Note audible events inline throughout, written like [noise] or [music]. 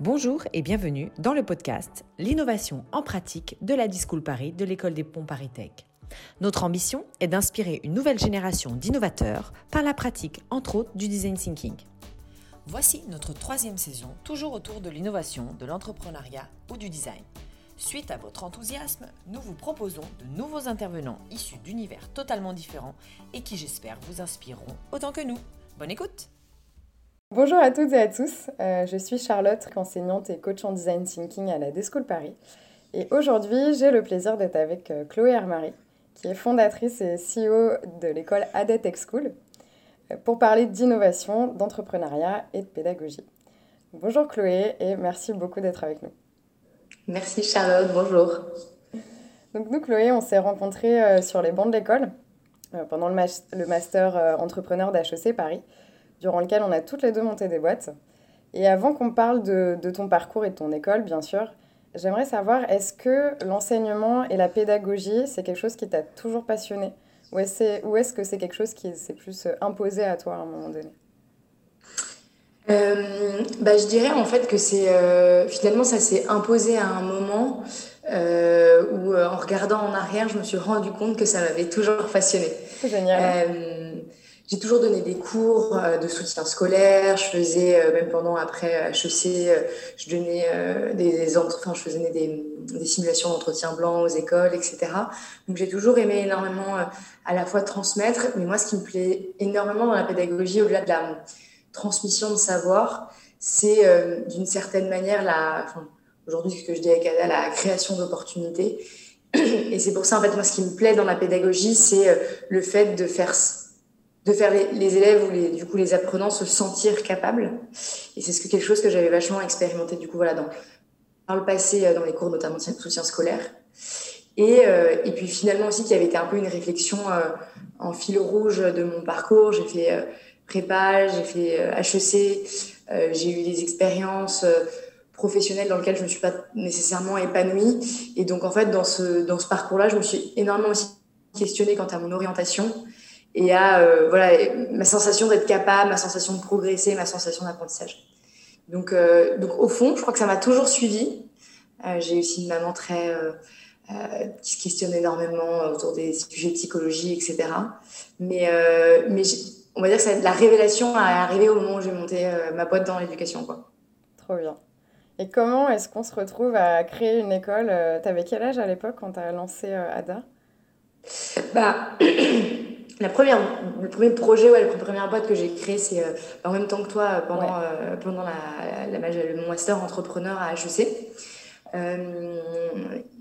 Bonjour et bienvenue dans le podcast L'innovation en pratique de la Discool Paris de l'école des ponts Paris Tech. Notre ambition est d'inspirer une nouvelle génération d'innovateurs par la pratique, entre autres, du design thinking. Voici notre troisième saison, toujours autour de l'innovation, de l'entrepreneuriat ou du design. Suite à votre enthousiasme, nous vous proposons de nouveaux intervenants issus d'univers totalement différents et qui, j'espère, vous inspireront autant que nous. Bonne écoute Bonjour à toutes et à tous, euh, je suis Charlotte, enseignante et coach en design thinking à la Deschool Paris. Et aujourd'hui, j'ai le plaisir d'être avec euh, Chloé Hermary, qui est fondatrice et CEO de l'école ADET Tech School, euh, pour parler d'innovation, d'entrepreneuriat et de pédagogie. Bonjour Chloé et merci beaucoup d'être avec nous. Merci Charlotte, bonjour. Donc nous Chloé, on s'est rencontrés sur les bancs de l'école pendant le, le master entrepreneur d'HEC Paris durant lequel on a toutes les deux monté des boîtes. Et avant qu'on parle de, ton parcours et de ton école, bien sûr, j'aimerais savoir, est-ce que l'enseignement et la pédagogie, c'est quelque chose qui t'a toujours passionné Ou est-ce que c'est quelque chose qui s'est plus euh, imposé à toi à un moment donné euh, bah, je dirais en fait que c'est euh, finalement ça s'est imposé à un moment où en regardant en arrière je me suis rendu compte que ça m'avait toujours passionné. Génial. J'ai toujours donné des cours euh, de soutien scolaire. Je faisais, euh, même pendant après HEC, euh, je donnais des, enfin, je faisais des, des simulations d'entretien blanc aux écoles, etc. Donc j'ai toujours aimé énormément à la fois transmettre, mais moi, ce qui me plaît énormément dans la pédagogie, au-delà de la transmission de savoir, c'est d'une certaine manière aujourd'hui, ce que je dis avec Ada, la création d'opportunités. Et c'est pour ça, en fait, moi, ce qui me plaît dans la pédagogie, c'est le fait de faire de faire les, élèves ou les, du coup les apprenants se sentir capables. Et c'est ce que, quelque chose que j'avais vachement expérimenté du coup voilà dans par le passé euh, dans les cours notamment de soutien scolaire. Et, euh, et puis finalement aussi qui avait été un peu une réflexion euh, en fil rouge de mon parcours. J'ai fait prépa, j'ai fait HEC, j'ai eu des expériences professionnelles dans lesquelles je me suis pas nécessairement épanouie. Et donc en fait dans ce dans ce parcours-là, je me suis énormément aussi questionnée quant à mon orientation et à euh, voilà ma sensation d'être capable, ma sensation de progresser, ma sensation d'apprentissage. Donc, euh, donc au fond, je crois que ça m'a toujours suivi. Euh, j'ai aussi une maman très qui se questionne énormément autour des sujets de psychologie, etc. Mais, mais on va dire que la révélation est arrivée au moment où j'ai monté ma boîte dans l'éducation. Quoi. Trop bien. Et comment est-ce qu'on se retrouve à créer une école Tu avais quel âge à l'époque quand tu as lancé ADA? Bah, [clears throat] la première, le premier projet, ouais, la première boîte que j'ai créée, c'est euh, en même temps que toi pendant, euh, pendant la, la, mon master entrepreneur à HEC. Euh,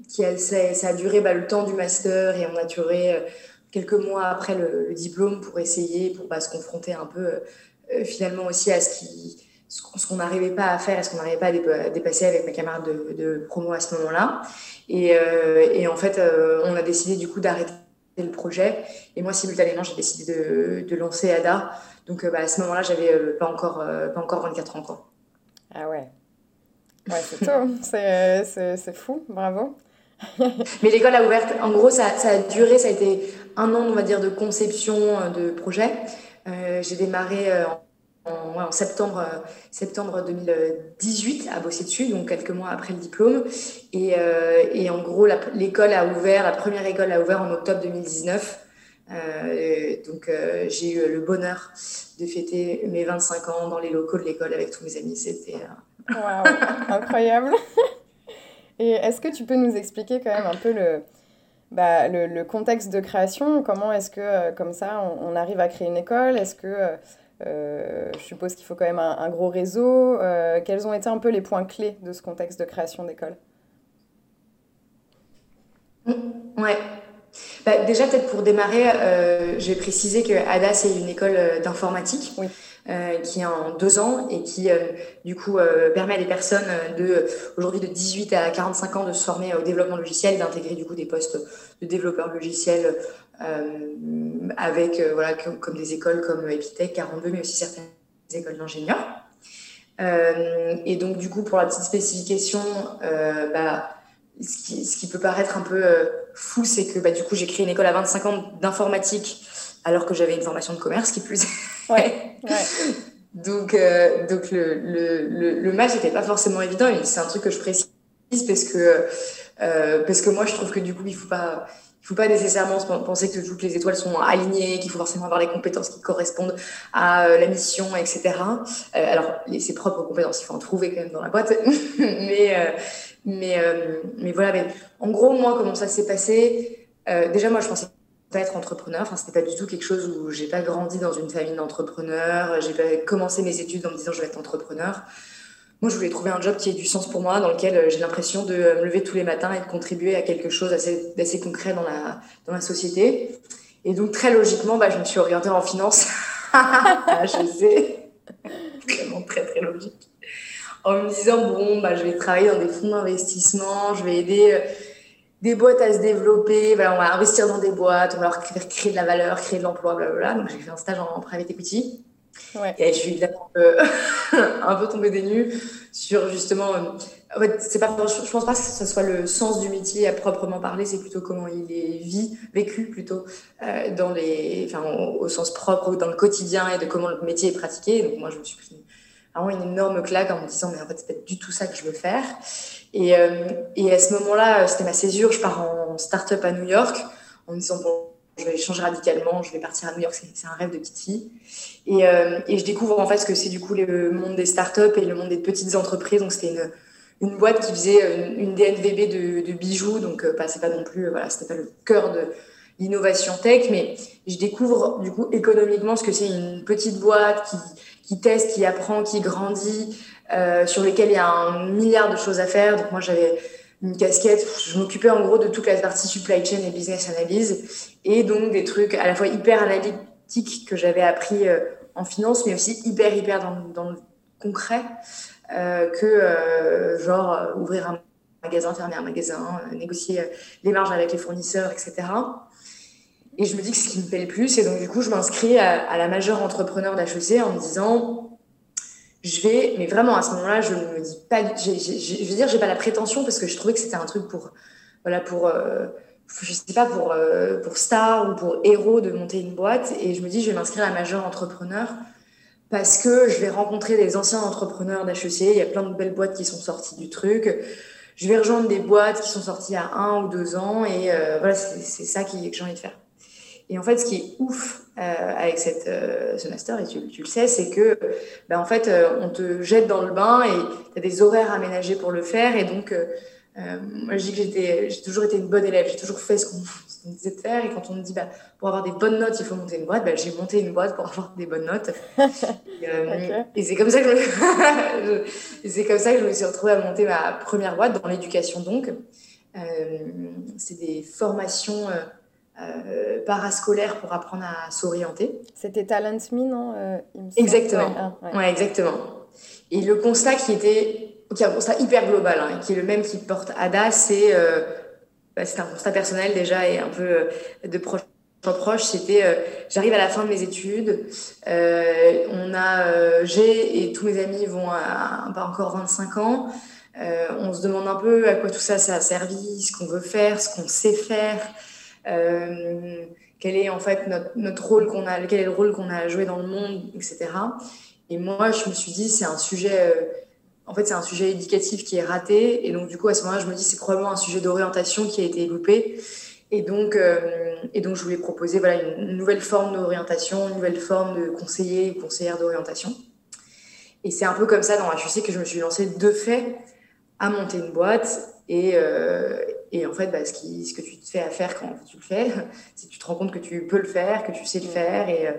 qui a, ça, a duré bah, le temps du master et on a duré quelques mois après le, diplôme pour essayer, pour bah, se confronter un peu finalement aussi à ce qui ce qu'on n'arrivait pas à faire et ce qu'on n'arrivait pas à dépasser avec mes camarades de, de promo à ce moment-là. Et, et, en fait, on a décidé du coup d'arrêter le projet. Et moi, simultanément, j'ai décidé de, de, lancer ADA. Donc, euh, bah, à ce moment-là, j'avais euh, pas, encore, euh, pas encore 24 ans. Quoi. Ah ouais. [laughs] Ouais, c'est tôt. c'est fou. Bravo. [laughs] Mais l'école a ouvert. En gros, ça, ça, a duré, ça a été un an, on va dire, de conception de projet. j'ai démarré en septembre, euh, septembre 2018 à bosser dessus, donc quelques mois après le diplôme. Et, euh, et en gros, l'école a ouvert, la première école a ouvert en octobre 2019. Euh, donc j'ai eu le bonheur de fêter mes 25 ans dans les locaux de l'école avec tous mes amis. C'était [laughs] incroyable. [laughs] Et est-ce que tu peux nous expliquer quand même un peu le, bah, le, contexte de création? Comment est-ce que, comme ça, on, on, arrive à créer une école? Est-ce que euh, je suppose qu'il faut quand même un, gros réseau. Euh, quels ont été un peu les points clés de ce contexte de création d'école? Ouais. Bah, déjà, peut-être pour démarrer, euh, je vais préciser que ADA, c'est une école d'informatique. qui est en deux ans et qui du coup permet à des personnes de aujourd'hui de 18 à 45 ans de se former au développement logiciel, d'intégrer du coup des postes de développeurs logiciels euh, avec euh, voilà comme, des écoles comme Epitech, 42, mais aussi certaines écoles d'ingénieurs. Euh, et donc du coup pour la petite spécification, bah, ce qui, ce qui, peut paraître un peu fou, c'est que bah, du coup j'ai créé une école à 25 ans d'informatique alors que j'avais une formation de commerce qui plus ouais, [laughs] ouais. Donc, euh, donc le, le, le, match n'était pas forcément évident. Et c'est un truc que je précise parce que, euh, parce que moi, je trouve que du coup, il ne faut pas il faut pas nécessairement penser que toutes les étoiles sont alignées, qu'il faut forcément avoir les compétences qui correspondent à euh, la mission, etc. Euh, alors, ses propres compétences, il faut en trouver quand même dans la boîte. [laughs] mais, euh, mais, mais voilà. Mais en gros, moi, comment ça s'est passé Déjà, moi, je pensais pas être entrepreneur. Enfin, c'était pas du tout quelque chose où j'ai pas grandi dans une famille d'entrepreneurs. J'ai pas commencé mes études en me disant je vais être entrepreneur. Moi, je voulais trouver un job qui ait du sens pour moi, dans lequel euh, j'ai l'impression de me lever tous les matins et de contribuer à quelque chose d'assez concret dans la, dans la société. Et donc, très logiquement, bah, je me suis orientée en finance [laughs] à HEC. Vraiment très, très logique. En me disant, bon, bah, je vais travailler dans des fonds d'investissement, je vais aider euh, des boîtes à se développer, voilà, on va investir dans des boîtes, on va leur créer de la valeur, créer de l'emploi, blablabla. Donc, j'ai fait un stage en private equity. Et je suis évidemment euh, [laughs] un peu tombée des nues sur justement. Euh, en fait, c'est pas, je pense pas que ce soit le sens du métier à proprement parler, c'est plutôt comment il est vécu plutôt euh, dans les, enfin, au, sens propre, dans le quotidien et de comment le métier est pratiqué. Donc moi, je me suis pris vraiment une énorme claque en me disant mais en fait c'est pas du tout ça que je veux faire. Et, et à ce moment-là, c'était ma césure. Je pars en start-up à New York en me disant bon je vais changer radicalement, je vais partir à New York, c'est un rêve de petite euh, et, je découvre en fait ce que c'est du coup le monde des startups et le monde des petites entreprises. Donc c'était une, une, boîte qui faisait une, DNVB de, bijoux, donc euh, c'est pas non plus, euh, voilà, c'était pas le cœur de l'innovation tech, mais je découvre du coup économiquement ce que c'est une petite boîte qui, teste, qui apprend, qui grandit, euh, sur lesquelles il y a un milliard de choses à faire. Donc moi j'avais une casquette. Je m'occupais en gros de toute la partie supply chain et business analyse et donc des trucs à la fois hyper analytiques que j'avais appris euh, en finance, mais aussi hyper, hyper dans, le concret euh, que euh, genre ouvrir un magasin, fermer un magasin, négocier les marges avec les fournisseurs, etc. Et je me dis que ce qui me plaît le plus, et donc du coup, je m'inscris à, à, la majeure entrepreneur d'HEC en me disant je vais, mais vraiment à ce moment-là, je me dis pas, je veux dire, j'ai pas la prétention parce que je trouvais que c'était un truc pour, voilà, pour, euh, je sais pas, pour, euh, pour star ou pour héros de monter une boîte. Et je me dis, je vais m'inscrire à majeur entrepreneur parce que je vais rencontrer des anciens entrepreneurs d'HEC. Il y a plein de belles boîtes qui sont sorties du truc. Je vais rejoindre des boîtes qui sont sorties à un ou deux ans et euh, voilà, c'est ça qui, que j'ai envie de faire. Et en fait, ce qui est ouf euh, avec cette, euh, ce master, et tu, tu le sais, c'est que ben, en fait, euh, on te jette dans le bain et tu as des horaires aménagés pour le faire. Et donc, moi, je dis que j'étais, j'ai toujours été une bonne élève, j'ai toujours fait ce qu'on, me disait de faire. Et quand on me dit, bah, pour avoir des bonnes notes, il faut monter une boîte, bah, j'ai monté une boîte pour avoir des bonnes notes. [laughs] et, c'est comme ça que je, [laughs] c'est comme ça que je me suis retrouvée à monter ma première boîte dans l'éducation. Donc, c'est des formations euh, parascolaire pour apprendre à s'orienter. C'était Talent Me, non euh, Exactement. Ah, ouais, exactement. Et le constat qui était, qui est un constat hyper global, hein, qui est le même qui porte Ada, c'est, euh, bah, c'est un constat personnel déjà et un peu de proche en proche. C'était, j'arrive à la fin de mes études, on a, j'ai et tous mes amis vont à, pas encore 25 ans. on se demande un peu à quoi tout ça, ça a servi, ce qu'on veut faire, ce qu'on sait faire. Euh, quel est en fait notre, rôle qu'on a, quel est le rôle qu'on a joué dans le monde, etc. Et moi, je me suis dit, c'est un sujet, euh, en fait, c'est un sujet éducatif qui est raté. Et donc, du coup, à ce moment-là, je me dis, c'est probablement un sujet d'orientation qui a été loupé. Et donc, euh, et donc, je voulais proposer voilà, une, nouvelle forme d'orientation, une nouvelle forme de conseiller ou conseillère d'orientation. Et c'est un peu comme ça dans HEC que je me suis lancée de fait à monter une boîte. Et, et en fait, bah, ce, que tu te fais à faire quand tu le fais, [laughs] c'est que tu te rends compte que tu peux le faire, que tu sais le faire. Et, euh,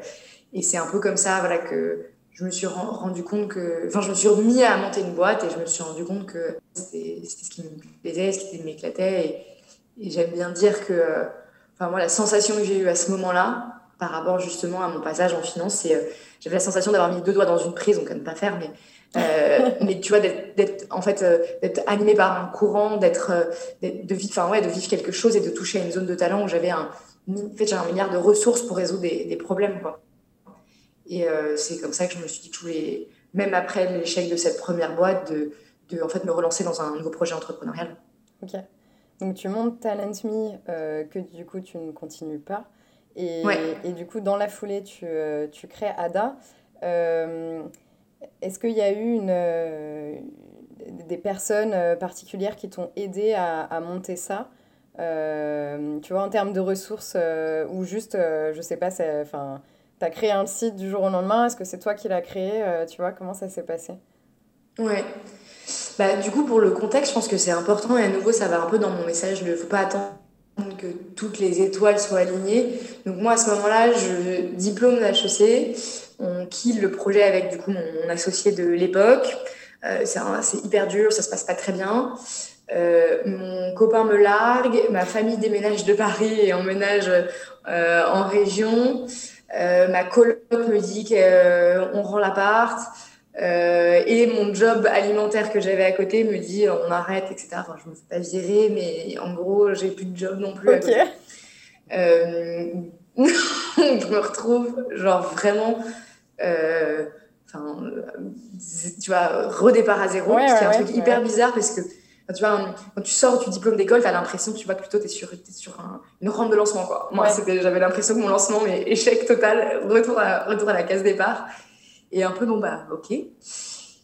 c'est un peu comme ça voilà, que je me suis rendu compte que. Enfin, je me suis remis à monter une boîte et je me suis rendu compte que c'était ce qui me plaisait, ce qui m'éclatait. Et, j'aime bien dire que. Enfin, moi, la sensation que j'ai eue à ce moment-là, par rapport justement à mon passage en finance, c'est. Euh, j'avais la sensation d'avoir mis deux doigts dans une prise, donc à ne pas faire, mais euh, mais tu vois, d'être en fait euh, d'être animé par un courant, d'être euh, de vivre, enfin ouais, de vivre quelque chose et de toucher à une zone de talent où j'avais un, en fait, un milliard de ressources pour résoudre des, des problèmes, quoi. Et c'est comme ça que je me suis dit je voulais, même après l'échec de cette première boîte, de, de en fait me relancer dans un nouveau projet entrepreneurial. Ok. Donc tu montes Talent Me, que du coup tu ne continues pas. Et, et, du coup, dans la foulée, tu, tu crées ADA. Est-ce qu'il y a eu une, des personnes particulières qui t'ont aidé à, monter ça Tu vois, en termes de ressources, ou juste, je sais pas, enfin tu as créé un site du jour au lendemain. Est-ce que c'est toi qui l'as créé euh, Tu vois, comment ça s'est passé? Ouais. Bah, du coup, pour le contexte, je pense que c'est important. Et à nouveau, ça va un peu dans mon message. Ne faut pas attendre que toutes les étoiles soient alignées. Donc moi, à ce moment-là, je diplôme d'HEC. On kill le projet avec du coup mon, associé de l'époque. Euh, c'est hyper dur, ça se passe pas très bien. Euh, mon copain me largue, ma famille déménage de Paris et emménage en région. Euh, ma coloc me dit qu'on euh, rend l'appart. Euh, et mon job alimentaire que j'avais à côté me dit on arrête, etc. Enfin, je me fais pas virer, mais en gros, j'ai plus de job non plus. [laughs] Je me retrouve, genre vraiment, enfin, tu vois, redépart à zéro. Ouais, c'est un truc hyper bizarre parce que quand tu, vois, quand tu sors du diplôme d'école, tu as l'impression, tu vois, que plutôt tu es sur, es sur une rampe de lancement. Quoi. Moi, j'avais l'impression que mon lancement, mais échec total, retour à, retour à la case départ. Et un peu, bon, bah, ok.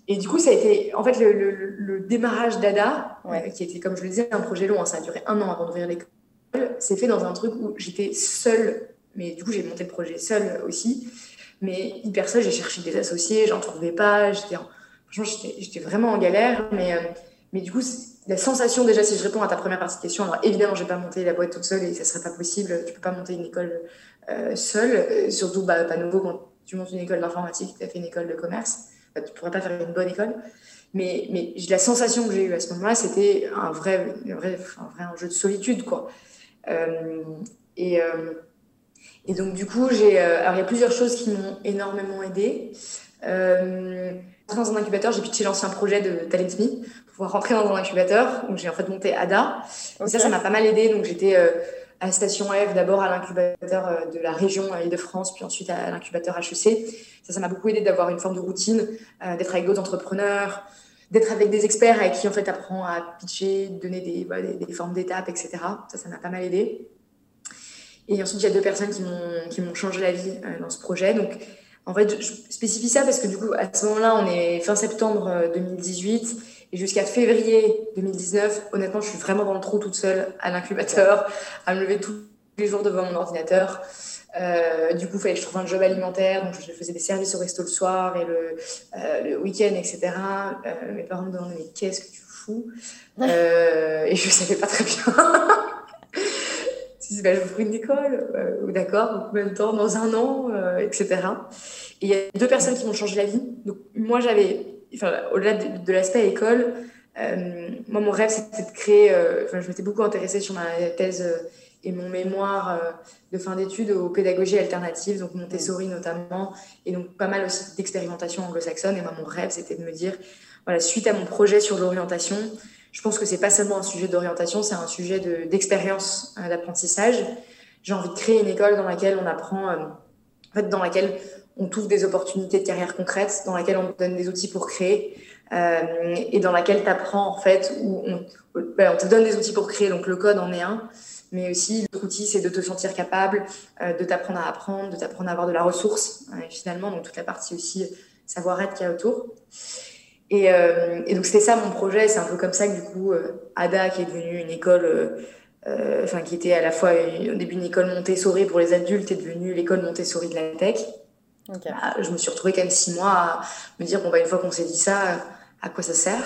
Et du coup, ça a été, en fait, le, le, démarrage d'ADA, euh, qui était, comme je le disais, un projet long, hein, ça a duré un an avant d'ouvrir l'école, c'est fait dans un truc où j'étais seule, mais du coup, j'ai monté le projet seule aussi, mais hyper seule, j'ai cherché des associés, j'en trouvais pas, j'étais, franchement, j'étais vraiment en galère, mais, euh, mais du coup, la sensation, déjà, si je réponds à ta première partie de question, alors évidemment, je vais pas monter la boîte toute seule et ça serait pas possible. Tu peux pas monter une école euh, seule, euh, surtout bah, pas nouveau quand tu montes une école d'informatique, tu as fait une école de commerce, bah, tu pourrais pas faire une bonne école. Mais, mais la sensation que j'ai eue à ce moment-là, c'était un vrai, un vrai, un vrai enjeu de solitude, quoi. Et, et donc, du coup, j'ai, euh, alors il y a plusieurs choses qui m'ont énormément aidée. dans un incubateur, j'ai pitché l'ancien projet de Talent Me pouvoir rentrer dans un incubateur. Donc j'ai en fait monté ADA. Et ça, ça m'a pas mal aidé. Donc j'étais euh, à Station F, d'abord à l'incubateur euh, de la région à Île-de-France, puis ensuite à l'incubateur HEC. Ça, ça m'a beaucoup aidé d'avoir une forme de routine, euh, d'être avec d'autres entrepreneurs, d'être avec des experts avec qui en fait apprend à pitcher, donner des, bah, des, formes d'étapes, etc. Ça, ça m'a pas mal aidé. Et ensuite, il y a deux personnes qui m'ont changé la vie dans ce projet. Donc en fait, je spécifie ça parce que du coup, à ce moment-là, on est fin septembre 2018 et jusqu'à février 2019, honnêtement, je suis vraiment dans le trou toute seule à l'incubateur, à me lever tous les jours devant mon ordinateur. Euh, du coup, il fallait que je trouve un job alimentaire, donc je faisais des services au resto le soir et le, euh, week-end, etc. Euh, mes parents me demandaient mais qu'est-ce que tu fous? Et je ne savais pas très bien. [laughs] je disais bah, une école, d'accord, combien de temps, dans un an, etc. Et il y a deux personnes qui m'ont changé la vie. Donc moi, j'avais au-delà de, l'aspect école, euh, moi, mon rêve, c'était de créer. Euh, enfin, je m'étais beaucoup intéressée sur ma thèse euh, et mon mémoire de fin d'études aux pédagogies alternatives, donc Montessori notamment, et donc pas mal aussi d'expérimentation anglo-saxonne. Et moi, mon rêve, c'était de me dire, voilà, suite à mon projet sur l'orientation, je pense que c'est pas seulement un sujet d'orientation, c'est un sujet d'expérience, d'apprentissage. J'ai envie de créer une école dans laquelle on apprend, en fait, dans laquelle on trouve des opportunités de carrière concrètes, dans laquelle on donne des outils pour créer euh, et dans laquelle tu apprends en fait, où on, ben, on, te donne des outils pour créer, donc le code en est un, mais aussi l'autre outil c'est de te sentir capable, euh, de t'apprendre à apprendre, de t'apprendre à avoir de la ressource euh, finalement, donc toute la partie aussi savoir-être qu'il y a autour. Et, et donc c'était ça mon projet, c'est un peu comme ça que du coup ADA qui est devenue une école enfin qui était à la fois au début une école Montessori pour les adultes est devenue l'école Montessori de la tech. Bah, je me suis retrouvée quand même six mois à me dire bon bah une fois qu'on s'est dit ça, à quoi ça sert?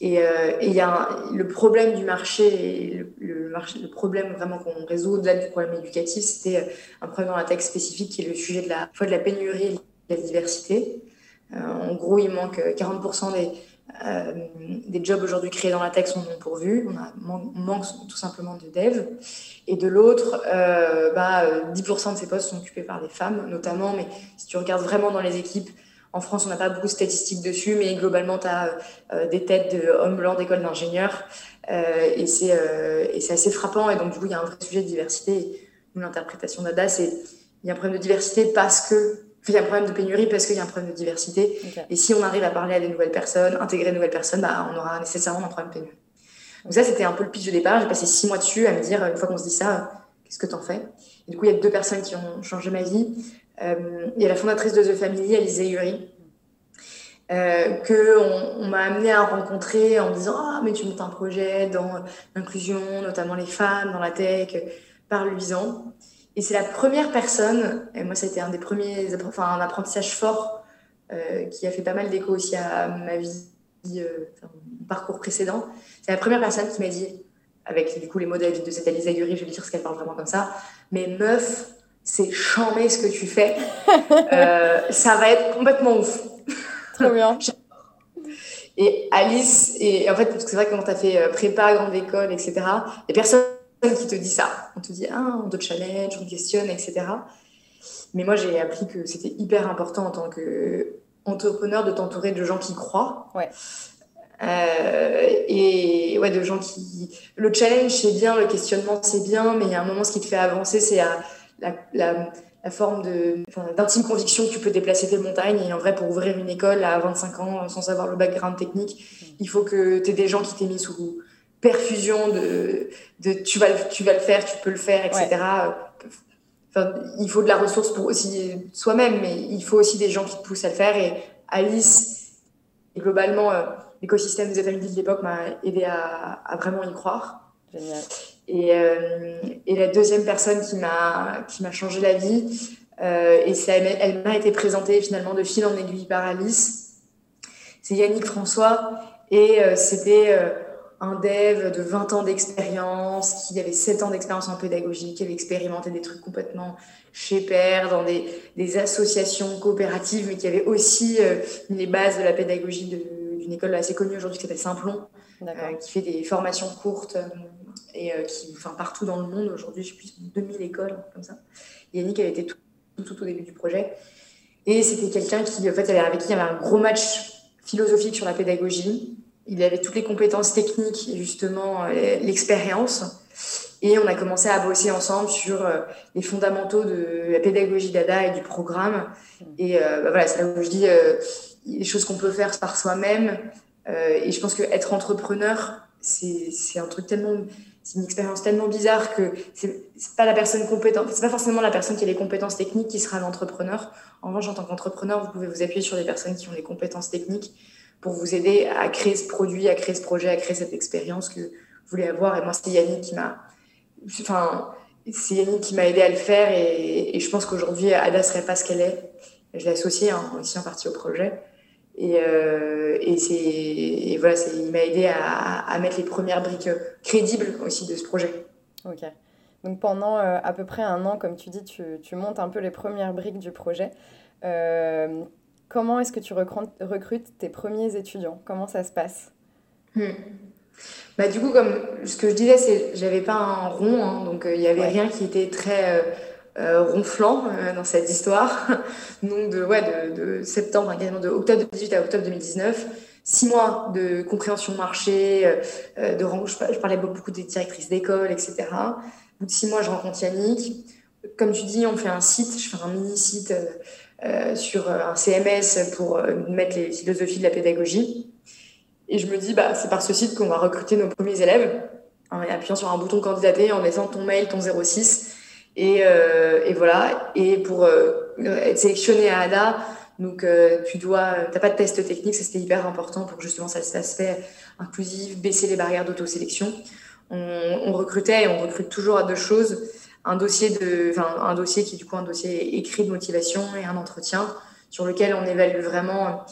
Et euh, il y a le problème du marché, le, marché, le problème vraiment qu'on résout au-delà du problème éducatif, c'était euh, un problème dans la tech spécifique qui est le sujet de la fois de la pénurie et de la diversité. Euh, en gros, il manque 40% des euh, des jobs aujourd'hui créés dans la tech sont non pourvus. On, a, manque tout simplement de dev. Et de l'autre, euh, bah, 10% de ces postes sont occupés par des femmes, notamment. Mais si tu regardes vraiment dans les équipes, en France, on n'a pas beaucoup de statistiques dessus, mais globalement, tu as euh, des têtes d'hommes blancs d'école d'ingénieurs. Euh, et c'est assez frappant. Et donc, du coup, il y a un vrai sujet de diversité. L'interprétation d'ADA, c'est il y a un problème de diversité parce que il y a un problème de pénurie parce qu'il y a un problème de diversité. Et si on arrive à parler à des nouvelles personnes, intégrer de nouvelles personnes, bah, on aura nécessairement un problème de pénurie. Donc ça, c'était un peu le pitch de départ. J'ai passé six mois dessus à me dire, une fois qu'on se dit ça, qu'est-ce que t'en fais? Et du coup, il y a deux personnes qui ont changé ma vie. Euh, il y a la fondatrice de The Family, Alizé Yuri, euh, qu'on on, m'a amené à rencontrer en me disant Ah, mais tu montes un projet dans l'inclusion, notamment les femmes, dans la tech, par Luisan. Et c'est la première personne, et moi, ça a été un des premiers, enfin, un apprentissage fort euh, qui a fait pas mal d'écho aussi à ma vie, euh, mon parcours précédent. C'est la première personne qui m'a dit, avec du coup les modèles de cette Alice Aguirre, je vais dire ce qu'elle parle vraiment comme ça, mais meuf, c'est chambé ce que tu fais. [laughs] euh, ça va être complètement ouf. [laughs] Trop bien. [laughs] et Alice, et en fait, parce que c'est vrai que quand tu as fait euh, prépa, grande école, etc., il y a personne qui te dit ça. On te dit, ah, on te challenge, on te questionne, etc. Mais moi, j'ai appris que c'était hyper important en tant qu'entrepreneur de t'entourer de gens qui croient. Ouais. Euh, et ouais, de gens qui. Le challenge, c'est bien, le questionnement, c'est bien, mais il y a un moment, ce qui te fait avancer, c'est la, la, la, forme d'intime conviction que tu peux déplacer tes montagnes. Et en vrai, pour ouvrir une école à 25 ans, sans savoir le background technique, il faut que tu aies des gens qui t'aient mis sous perfusion de, de tu, vas, tu vas le faire, tu peux le faire, etc. Enfin, il faut de la ressource pour aussi soi-même, mais il faut aussi des gens qui te poussent à le faire. Et Alice, et globalement, euh, l'écosystème des familles de l'époque m'a aidé à, à, vraiment y croire. Génial. Et, euh, et, la deuxième personne qui m'a qui m'a changé la vie, euh, et ça, elle m'a été présentée finalement de fil en aiguille par Alice, c'est Yannick François. Et c'était un dev de 20 ans d'expérience, qui avait 7 ans d'expérience en pédagogie, qui avait expérimenté des trucs complètement chez Père, dans des, des associations coopératives, mais qui avait aussi euh, les bases de la pédagogie d'une école assez connue aujourd'hui qui s'appelle Simplon, euh, qui fait des formations courtes euh, et euh, qui, enfin, partout dans le monde. Aujourd'hui, je sais plus, 2000 écoles, comme ça. Yannick avait été tout, tout, tout, au début du projet. Et c'était quelqu'un qui, en fait, avec qui il y avait un gros match philosophique sur la pédagogie il avait toutes les compétences techniques et justement euh, l'expérience. Et on a commencé à bosser ensemble sur euh, les fondamentaux de la pédagogie d'ADA et du programme. Et euh, bah voilà, c'est là où je dis les choses qu'on peut faire par soi-même. Et je pense qu'être entrepreneur, c'est un truc tellement, c'est une expérience tellement bizarre que c'est pas la personne compétente, c'est pas forcément la personne qui a les compétences techniques qui sera l'entrepreneur. En revanche, en tant qu'entrepreneur, vous pouvez vous appuyer sur des personnes qui ont les compétences techniques pour vous aider à créer ce produit, à créer ce projet, à créer cette expérience que vous voulez avoir. Et moi, c'est Yannick qui m'a, enfin, c'est Yannick qui m'a aidé à le faire. Et, je pense qu'aujourd'hui, Ada serait pas ce qu'elle est. Je l'ai associée hein, aussi en partie au projet. Et, euh, voilà, il m'a aidé à, mettre les premières briques crédibles aussi de ce projet. Ok. Donc pendant euh, à peu près un an, comme tu dis, tu, tu, montes un peu les premières briques du projet. Euh, Comment est-ce que tu recrutes tes premiers étudiants? Comment ça se passe? Hmm. bah, Du coup, comme ce que je disais, c'est j'avais pas un rond, hein, donc il euh, n'y avait ouais. rien qui était très euh, euh, ronflant euh, dans cette histoire. [laughs] donc de, ouais, de, de septembre, quasiment de octobre 2018 à octobre 2019, six mois de compréhension marché, euh, de, je parlais beaucoup des directrices d'école, etc. Au bout de six mois, je rencontre Yannick. Comme tu dis, on fait un site, je fais un mini-site euh, sur un CMS pour euh, mettre les philosophies de la pédagogie. Et je me dis, bah, c'est par ce site qu'on va recruter nos premiers élèves, en appuyant sur un bouton candidater, en laissant ton mail, ton 06. Et, euh, et voilà. Et pour euh, être sélectionné à ADA, donc euh, tu dois, t'as pas de test technique, ça c'était hyper important pour justement cet aspect inclusif, baisser les barrières d'autosélection. On, on recrutait et on recrute toujours à deux choses un dossier de, enfin, un dossier qui est du coup un dossier écrit de motivation et un entretien sur lequel on évalue vraiment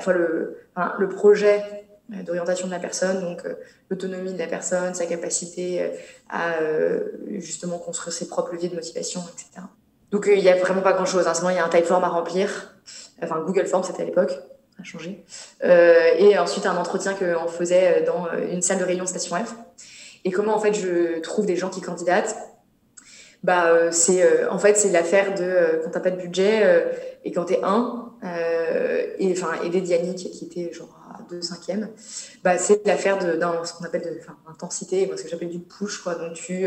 fois le, enfin, le projet d'orientation de la personne, donc euh, l'autonomie de la personne, sa capacité euh, à euh, justement construire ses propres leviers de motivation, etc. Donc il n'y a vraiment pas grand-chose. Ce moment, il y a un typeform à remplir, enfin Google Form c'était à l'époque, a changé, et ensuite un entretien qu'on faisait dans une salle de réunion Station F. Et comment en fait je trouve des gens qui candidatent bah euh, c'est euh, en fait c'est l'affaire de euh, quand t'as pas de budget et quand t'es un et enfin aider Dianique qui était genre à 2 cinquième bah c'est l'affaire de dans ce qu'on appelle de intensité moi ce que j'appelle du push quoi. Donc tu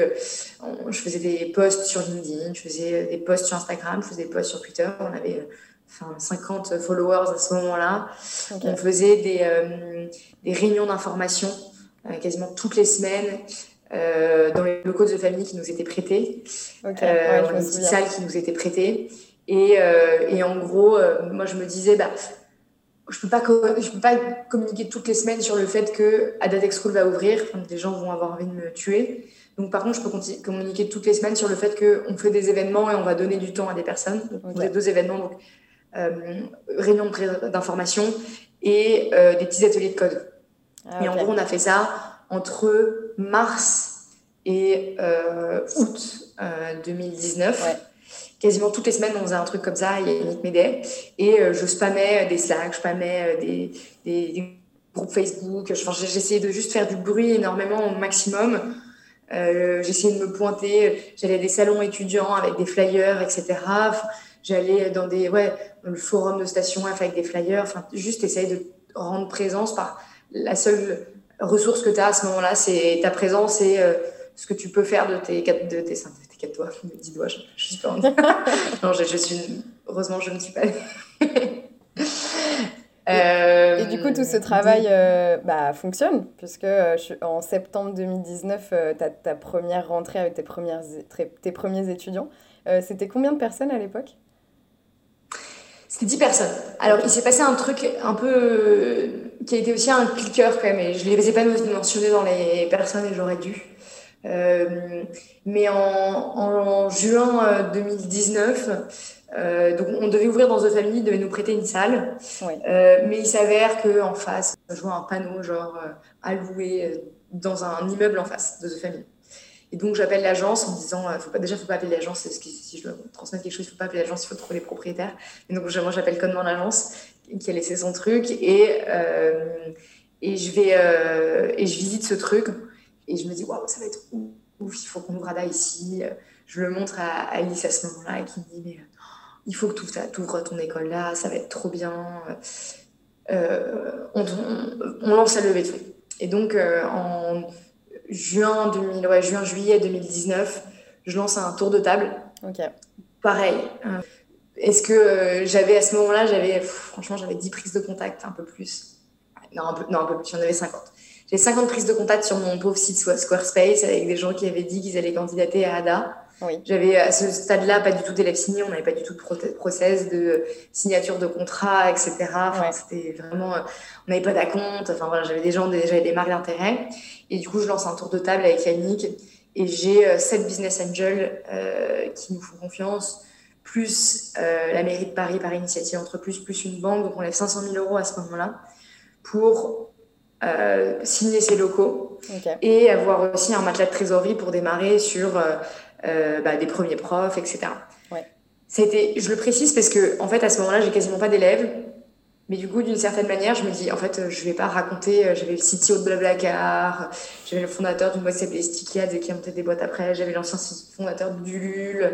on, je faisais des posts sur LinkedIn je faisais des posts sur Instagram je faisais des posts sur Twitter. On avait enfin 50 followers à ce moment-là. Okay. on faisait des des réunions d'information quasiment toutes les semaines euh, dans les locaux de famille qui nous étaient prêtés, okay. euh, ouais, une petite salle qui nous était prêtée. Et, euh, et en gros, moi je me disais, bah, je peux pas je peux pas communiquer toutes les semaines sur le fait que Adatex School va ouvrir, les gens vont avoir envie de me tuer. Donc par contre, je peux communiquer toutes les semaines sur le fait qu'on fait des événements et on va donner du temps à des personnes. Donc, On a deux événements, donc euh, réunion d'information et euh, des petits ateliers de code. Ah, et en gros, on a fait ça entre mars et euh, août 2019 quasiment toutes les semaines, on faisait un truc comme ça, Yannick m'aidait. Et euh, je spammais des Slack, je spammais euh, des, des, groupes Facebook. J'essayais de juste faire du bruit énormément au maximum. Euh, j'essayais de me pointer. J'allais à des salons étudiants avec des flyers, etc. J'allais dans des, ouais, le forum de Station F avec des flyers. Enfin, juste essayer de rendre présence par la seule ressource que tu as à ce moment-là, c'est ta présence et ce que tu peux faire de tes, de tes, quatre doigts, 10 doigts, je, je suis pas en... [laughs] non, je, suis... Heureusement, je ne suis pas... Euh, et, du coup, tout ce travail euh, bah, fonctionne, puisque euh, en septembre 2019, tu as ta première rentrée avec tes, premières, tes premiers étudiants. C'était combien de personnes à l'époque? C'était 10 personnes. Alors, il s'est passé un truc un peu. qui a été aussi un clicker quand même, et je ne les ai pas mentionnés dans les personnes et j'aurais dû. Euh, mais en, en, juin 2019, euh, euh, donc on devait ouvrir dans The Family, devait nous prêter une salle. Euh, mais il s'avère qu'en face, je vois un panneau genre euh, à louer dans un immeuble en face de The Family. Et donc j'appelle l'agence en disant, faut pas, déjà faut pas appeler l'agence, si je dois transmettre quelque chose, il faut pas appeler l'agence, il faut trouver les propriétaires. Et donc moi j'appelle connement l'agence qui a laissé son truc et, et, je vais, et je visite ce truc. Et je me dis, waouh, ça va être ouf, il faut qu'on ouvre Ada ici. Je le montre à Alice à ce moment-là, qui me dit, il faut que tu ouvres ton école là, ça va être trop bien. Euh, on, lance la levée de. Et donc, euh, en juin, 2000, ouais, juin, juillet 2019, je lance un tour de table. Pareil. Euh, est-ce que j'avais à ce moment-là, j'avais, franchement, j'avais 10 prises de contact, un peu plus. Non, un peu, non, un peu plus, j'en avais 50. J'ai 50 prises de contact sur mon pauvre site Squarespace avec des gens qui avaient dit qu'ils allaient candidater à ADA. Oui. J'avais à ce stade-là pas du tout d'élèves signés, on n'avait pas du tout de process de signature de contrat, etc. Enfin, C'était vraiment, euh, on n'avait pas d'acompte. Enfin voilà, j'avais des gens, j'avais des marques d'intérêt. Et du coup, je lance un tour de table avec Yannick et j'ai euh, sept business angels euh, qui nous font confiance, plus euh, la mairie de Paris par initiative entre plus, plus une banque. Donc on lève 500 000 euros à ce moment-là pour euh, signer ses locaux et avoir aussi un matelas de trésorerie pour démarrer sur euh, euh, bah, des premiers profs, etc. Ouais. Ça a été, je le précise parce que en fait à ce moment-là j'ai quasiment pas d'élèves, mais du coup d'une certaine manière je me dis en fait je vais pas raconter, j'avais le CTO de Blablacar, j'avais le fondateur d'une boîte qui s'appelait Sticky et qui a monté des boîtes après, j'avais l'ancien fondateur Dulule,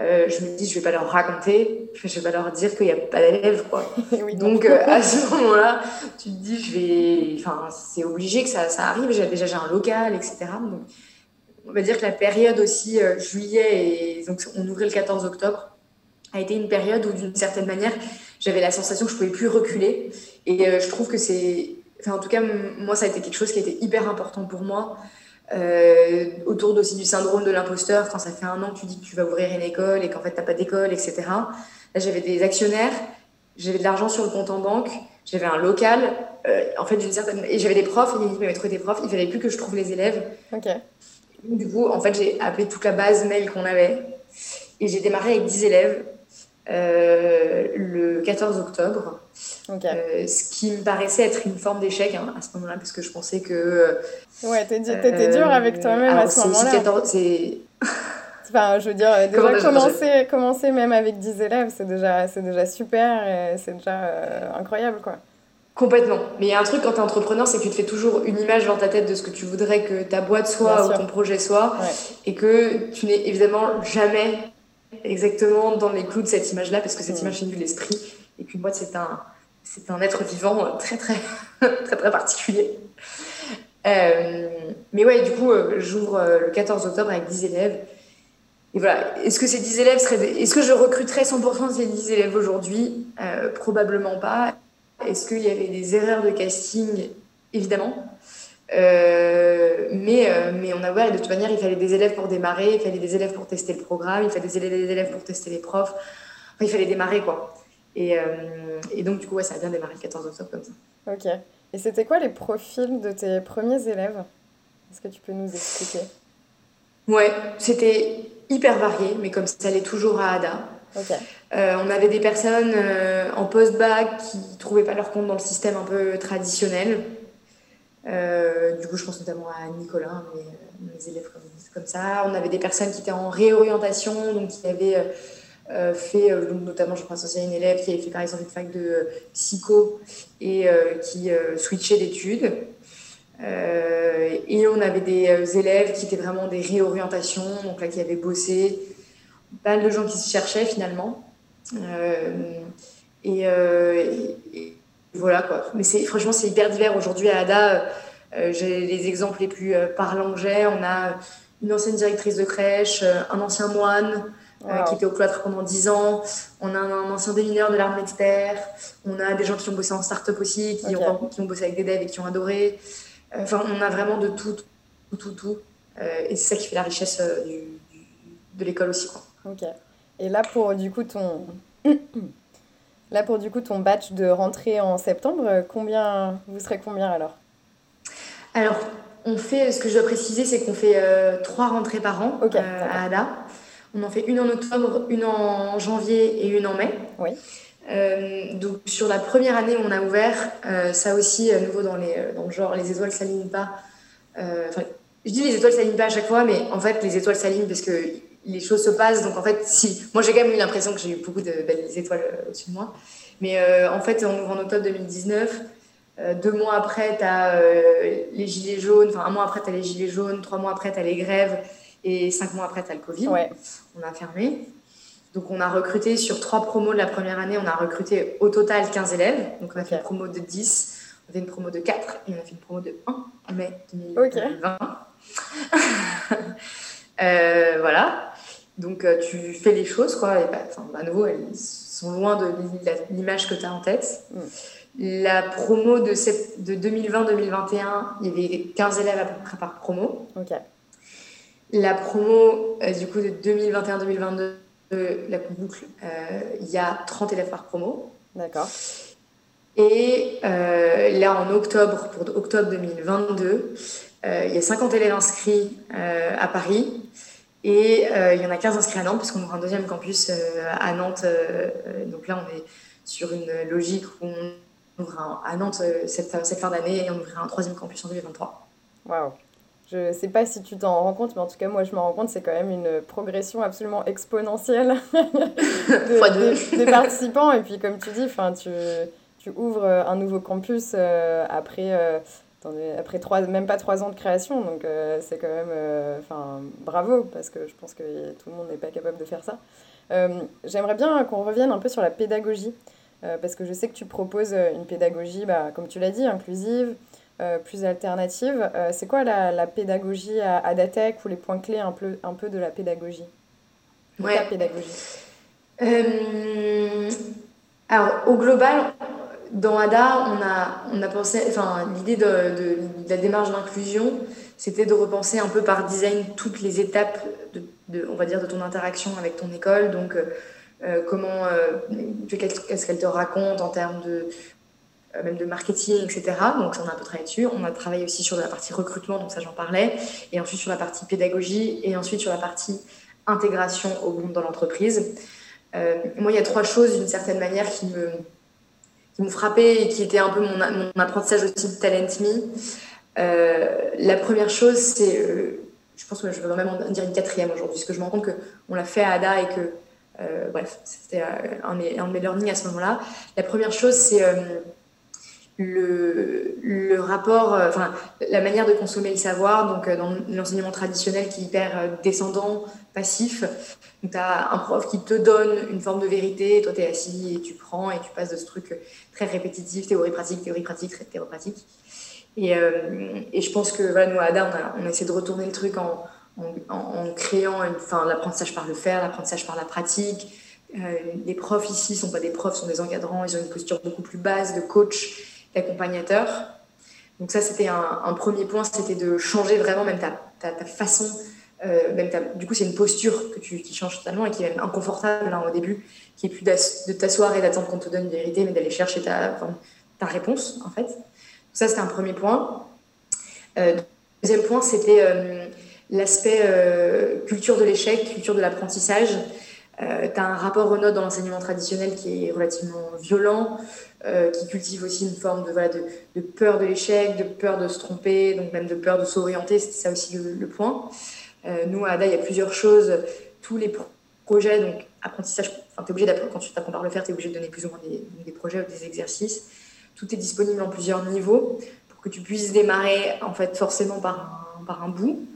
euh, je me dis, je vais pas leur raconter, je vais pas leur dire qu'il n'y a pas d'élèves, quoi. [laughs] Donc, euh, à ce moment-là, tu te dis, je vais, enfin, c'est obligé que ça, ça arrive. Déjà, j'ai un local, etc. Donc, on va dire que la période aussi, euh, juillet, et donc on ouvrait le 14 octobre, a été une période où, d'une certaine manière, j'avais la sensation que je pouvais plus reculer. Et je trouve que c'est, enfin, en tout cas, moi, ça a été quelque chose qui a été hyper important pour moi. Euh, autour aussi du syndrome de l'imposteur, quand ça fait un an que tu dis que tu vas ouvrir une école et qu'en fait tu n'as pas d'école, etc. Là, j'avais des actionnaires, j'avais de l'argent sur le compte en banque, j'avais un local, euh, en fait, d'une certaine... et j'avais des profs, et ils m'avaient trouvé des profs, il fallait plus que je trouve les élèves. Ok. Du coup, en fait, j'ai appelé toute la base mail qu'on avait et j'ai démarré avec 10 élèves. Euh, le 14 octobre. Euh, ce qui me paraissait être une forme d'échec hein, à ce moment-là, parce que je pensais que. Euh, ouais, t'étais dur avec toi-même à ce moment-là. C'est. [laughs] Enfin, je veux dire, déjà commencer, commencer même avec 10 élèves, c'est déjà, déjà super et c'est déjà incroyable, quoi. Complètement. Mais il y a un truc quand tu es entrepreneur, c'est que tu te fais toujours une image dans ta tête de ce que tu voudrais que ta boîte soit ou ton projet soit. Et que tu n'es évidemment jamais exactement dans les clous de cette image-là, parce que cette image, c'est de l'esprit, et qu'une boîte, c'est un, c'est un être vivant très, très, [laughs] très, très particulier. Euh, mais ouais, du coup, euh, j'ouvre euh, le 14 octobre avec 10 élèves. Et voilà, est-ce que ces 10 élèves seraient. Est-ce que je recruterais 100% de ces 10 élèves aujourd'hui? Probablement pas. Est-ce qu'il y avait des erreurs de casting Évidemment. Euh, mais, euh, mais on a vu de toute manière, il fallait des élèves pour démarrer, il fallait des élèves pour tester le programme, il fallait des élèves pour tester les profs. Enfin, il fallait démarrer, quoi. Et, et donc, du coup, ouais, ça a bien démarré le 14 octobre comme ça. Ok. Et c'était quoi les profils de tes premiers élèves? Est-ce que tu peux nous expliquer? Ouais, c'était hyper varié, mais comme ça l'est toujours à Ada. Euh, on avait des personnes euh, en post-bac qui ne trouvaient pas leur compte dans le système un peu traditionnel. Euh, du coup, je pense notamment à Nicolas, mes, élèves comme, ça. On avait des personnes qui étaient en réorientation, donc qui avaient fait, notamment, je pense aussi à une élève qui avait fait par exemple une fac de psycho et qui switchait d'études. et on avait des élèves qui étaient vraiment des réorientations, donc là qui avaient bossé, pas mal de gens qui se cherchaient finalement. Euh, euh, et, voilà quoi. Mais franchement, c'est hyper divers. Aujourd'hui à ADA, euh, j'ai les exemples les plus parlants que j'ai. On a une ancienne directrice de crèche, un ancien moine. qui était au cloître pendant 10 ans. On a un, ancien démineur de l'armée de terre. On a des gens qui ont bossé en start-up aussi, qui, ont, qui ont bossé avec des devs et qui ont adoré. Enfin, on a vraiment de tout, tout, tout, tout. et c'est ça qui fait la richesse du, de l'école aussi. Quoi. Ok. Et là, pour du coup, ton. [clears throat] Là, pour du coup, ton batch de rentrée en septembre, combien vous serez combien alors? Alors, on fait, ce que je dois préciser, c'est qu'on fait euh, trois rentrées par an euh, à ADA. On en fait une en octobre, une en janvier et une en mai. Oui. Euh, donc sur la première année où on a ouvert, ça aussi, à nouveau dans, les, dans le genre, les étoiles s'alignent pas. Enfin, je dis les étoiles s'alignent pas à chaque fois, mais en fait, les étoiles s'alignent parce que les choses se passent. Donc en fait, si. Moi, j'ai quand même eu l'impression que j'ai eu beaucoup de belles étoiles euh, au-dessus de moi. Mais euh, en fait, on ouvre en octobre 2019. Euh, deux mois après, tu as les gilets jaunes. Enfin, un mois après, tu as les gilets jaunes. Trois mois après, tu as les grèves. Et cinq mois après, tu as le Covid. Ouais. On a fermé. Donc, on a recruté sur trois promos de la première année, on a recruté au total 15 élèves. Donc, on a fait une promo de 10, on a fait une promo de 4 et on a fait une promo de 1 en mai 2020. [laughs] voilà. Donc, euh, tu fais les choses, quoi. Et bah, à nouveau, elles sont loin de l'image que tu as en tête. Mm. La promo de, de 2020-2021, il y avait 15 élèves à peu près par promo. La promo, euh, du coup, de 2021-2022, la boucle, euh, il y a 30 élèves par promo. D'accord. Et là, en octobre, pour octobre 2022, il y a 50 élèves inscrits à Paris. Et euh, il y en a 15 inscrits à Nantes, parce qu'on ouvre un deuxième campus euh, à Nantes. Euh, donc là, on est sur une logique où on ouvre à Nantes cette, cette fin d'année et on ouvrira un troisième campus en 2023. Waouh! Je ne sais pas si tu t'en rends compte, mais en tout cas, moi, je me rends compte, c'est quand même une progression absolument exponentielle [laughs] de, des, participants. Et puis, comme tu dis, tu, tu ouvres un nouveau campus après après trois, même pas trois ans de création, donc euh, c'est quand même, euh, enfin, bravo, parce que je pense que tout le monde n'est pas capable de faire ça. Euh, j'aimerais bien qu'on revienne un peu sur la pédagogie, parce que je sais que tu proposes une pédagogie, bah, comme tu l'as dit, inclusive, plus alternative. c'est quoi la, la, pédagogie à, à Datec ou les points clés un peu, un peu de la pédagogie? Ouais. Ta pédagogie Alors, au global, dans ADA, on a, on a pensé, enfin, l'idée de, la démarche d'inclusion, c'était de repenser un peu par design toutes les étapes, de, on va dire, de ton interaction avec ton école. Donc, euh, euh comment, euh, qu'est-ce qu'elle te raconte en termes de, même de marketing, etc. Donc, on a un peu travaillé dessus. On a travaillé aussi sur la partie recrutement, donc ça, j'en parlais. Et ensuite, sur la partie pédagogie. Et ensuite, sur la partie intégration au monde dans l'entreprise. moi, il y a trois choses, d'une certaine manière, qui me qui m'ont frappé et qui était un peu mon, apprentissage aussi de Talent Me. Euh, la première chose, c'est, euh, je pense que je vais même en dire une quatrième aujourd'hui, parce que je me rends compte qu'on l'a fait à ADA et que, euh, bref, c'était un, un, de mes learnings à ce moment-là. La première chose, c'est le, rapport, enfin, la manière de consommer le savoir, donc dans l'enseignement traditionnel qui est hyper descendant, passif. Donc, tu as un prof qui te donne une forme de vérité, toi, tu es assis et tu prends et tu passes de ce truc très répétitif, théorie pratique, théorie pratique, théorie pratique. Et, euh, et je pense que voilà, nous, à ADA, on a, de retourner le truc en, en, créant l'apprentissage par le faire, l'apprentissage par la pratique. Euh, les profs ici ne sont pas des profs, sont des encadrants, ils ont une posture beaucoup plus basse de coach, d'accompagnateur. Donc ça, c'était un, premier point, c'était de changer vraiment même ta, ta, ta façon même du coup, c'est une posture que tu, qui change totalement et qui est même inconfortable hein, au début, qui est plus de t'asseoir et d'attendre qu'on te donne une vérité, mais d'aller chercher ta, ta réponse, en fait. Ça, c'était un premier point. deuxième point, c'était l'aspect culture de l'échec, culture de l'apprentissage. Euh, tu as un rapport aux notes dans l'enseignement traditionnel qui est relativement violent, euh, qui cultive aussi une forme de, peur de l'échec, de peur de se tromper, donc même de peur de s'orienter, c'était ça aussi le, point. Euh, nous, à ADA, il y a plusieurs choses. Tous les projets, donc apprentissage, enfin, es obligé quand tu t'apprends par le faire, tu es obligé de donner plus ou moins des, projets ou des exercices. Tout est disponible en plusieurs niveaux pour que tu puisses démarrer en fait forcément par un bout.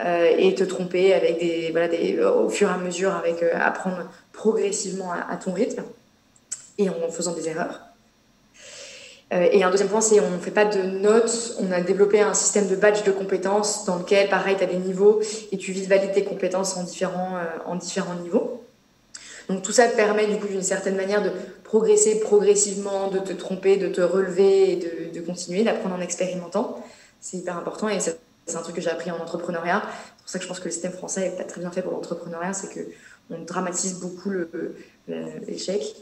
Euh, et te tromper avec des, voilà, des, au fur et à mesure, avec euh, apprendre progressivement à, ton rythme et en faisant des erreurs. Euh, et un deuxième point, c'est on ne fait pas de notes. On a développé un système de badge de compétences dans lequel, pareil, tu as des niveaux et tu valides tes compétences en différents, en différents niveaux. Donc tout ça permet du coup d'une certaine manière de progresser progressivement, de te tromper, de te relever et de, de continuer, d'apprendre en expérimentant. C'est hyper important et ça c'est un truc que j'ai appris en entrepreneuriat. C'est pour ça que je pense que le système français n'est pas très bien fait pour l'entrepreneuriat, c'est qu'on dramatise beaucoup l'échec.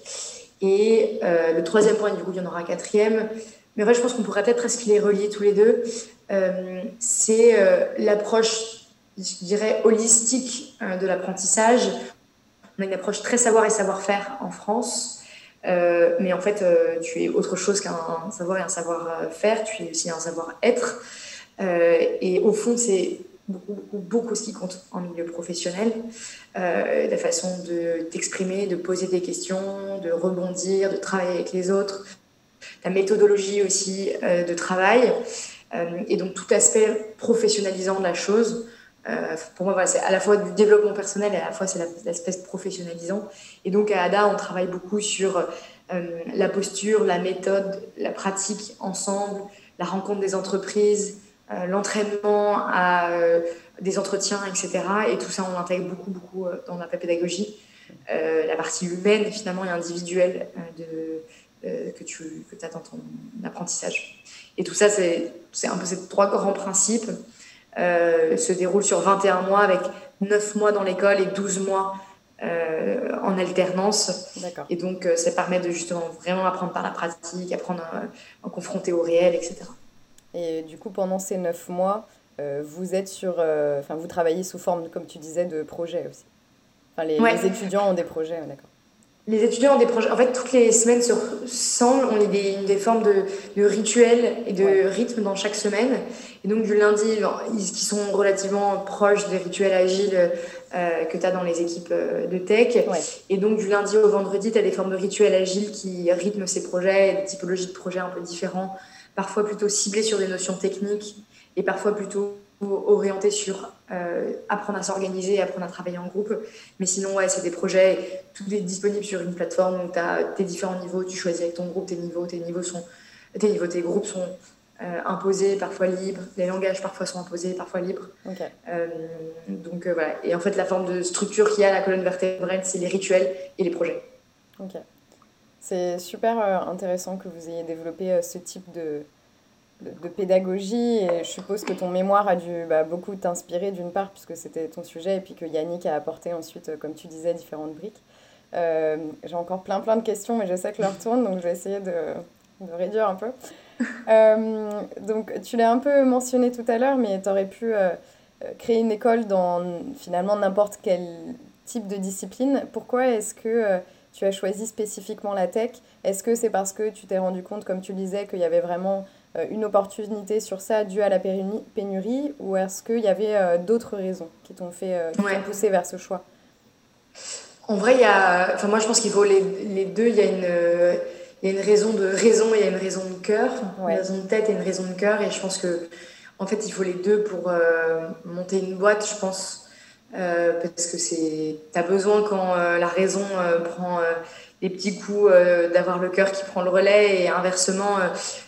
Et euh, le troisième point, du coup, il y en aura un quatrième. Mais en fait, je pense qu'on pourrait peut-être presque les relier tous les deux. Euh, c'est euh, l'approche, je dirais, holistique de l'apprentissage. On a une approche très savoir et savoir-faire en France. mais en fait, tu es autre chose qu'un savoir et un savoir-faire. Tu es aussi un savoir-être. Euh, et au fond, c'est beaucoup, beaucoup, ce qui compte en milieu professionnel. Euh, la façon de t'exprimer, de poser des questions, de rebondir, de travailler avec les autres. La méthodologie aussi euh, de travail. et donc tout aspect professionnalisant de la chose. pour moi, voilà, c'est à la fois du développement personnel et à la fois c'est l'aspect professionnalisant. Et donc à ADA, on travaille beaucoup sur la posture, la méthode, la pratique ensemble, la rencontre des entreprises, l'entraînement à euh, des entretiens, etc. Et tout ça, on l'intègre beaucoup, beaucoup euh, dans la pédagogie. la partie humaine, finalement, et individuelle de, que tu que as dans ton apprentissage. Et tout ça, c'est un peu ces trois grands principes se déroulent sur 21 mois avec 9 mois dans l'école et 12 mois en alternance. Et donc, ça permet de justement vraiment apprendre par la pratique, apprendre à, à confronter au réel, etc. Et du coup, pendant ces neuf mois, euh, vous êtes sur, euh, enfin, vous travaillez sous forme, comme tu disais, de projets aussi. Enfin, les, les étudiants ont des projets, d'accord. Les étudiants ont des projets. En fait, toutes les semaines 100, on a des, des formes de, de rituels et de rythmes dans chaque semaine. Et donc, du lundi, qui sont relativement proches des rituels agiles euh, que tu as dans les équipes de tech. Et donc, du lundi au vendredi, tu as des formes de rituels agiles qui rythment ces projets, des typologies de projets un peu différents parfois plutôt ciblé sur des notions techniques et parfois plutôt orienté sur euh, apprendre à s'organiser, apprendre à travailler en groupe. Mais sinon, ouais, c'est des projets, tout est disponible sur une plateforme où tu as tes différents niveaux, tu choisis avec ton groupe tes niveaux, tes niveaux sont, tes niveaux, tes groupes sont euh, imposés, parfois libres, les langages parfois sont imposés, parfois libres. Euh, donc voilà. Et en fait, la forme de structure qu'il y a à la colonne vertébrale, c'est les rituels et les projets. Ok. C'est super euh, intéressant que vous ayez développé euh, ce type de, de, pédagogie et je suppose que ton mémoire a dû bah, beaucoup t'inspirer d'une part puisque c'était ton sujet et puis que Yannick a apporté ensuite, euh, comme tu disais, différentes briques. J'ai encore plein plein de questions mais je sais que l'heure tourne donc je vais essayer de, de réduire un peu. [laughs] donc tu l'as un peu mentionné tout à l'heure mais tu aurais pu créer une école dans finalement n'importe quel type de discipline. Pourquoi est-ce que tu as choisi spécifiquement la tech. Est-ce que c'est parce que tu t'es rendu compte, comme tu le disais, qu'il y avait vraiment euh, une opportunité sur ça due à la pénurie ou est-ce qu'il y avait euh, d'autres raisons qui t'ont fait euh, poussé vers ce choix? En vrai, il y a, enfin, moi je pense qu'il faut les, les, deux. Il y, a une, il y a une raison de raison et il y a une raison de cœur, une raison de tête et une raison de cœur. Et je pense que en fait, il faut les deux pour monter une boîte, je pense. Euh, parce que c'est as besoin quand euh, la raison euh, prend des petits coups d'avoir le cœur qui prend le relais et inversement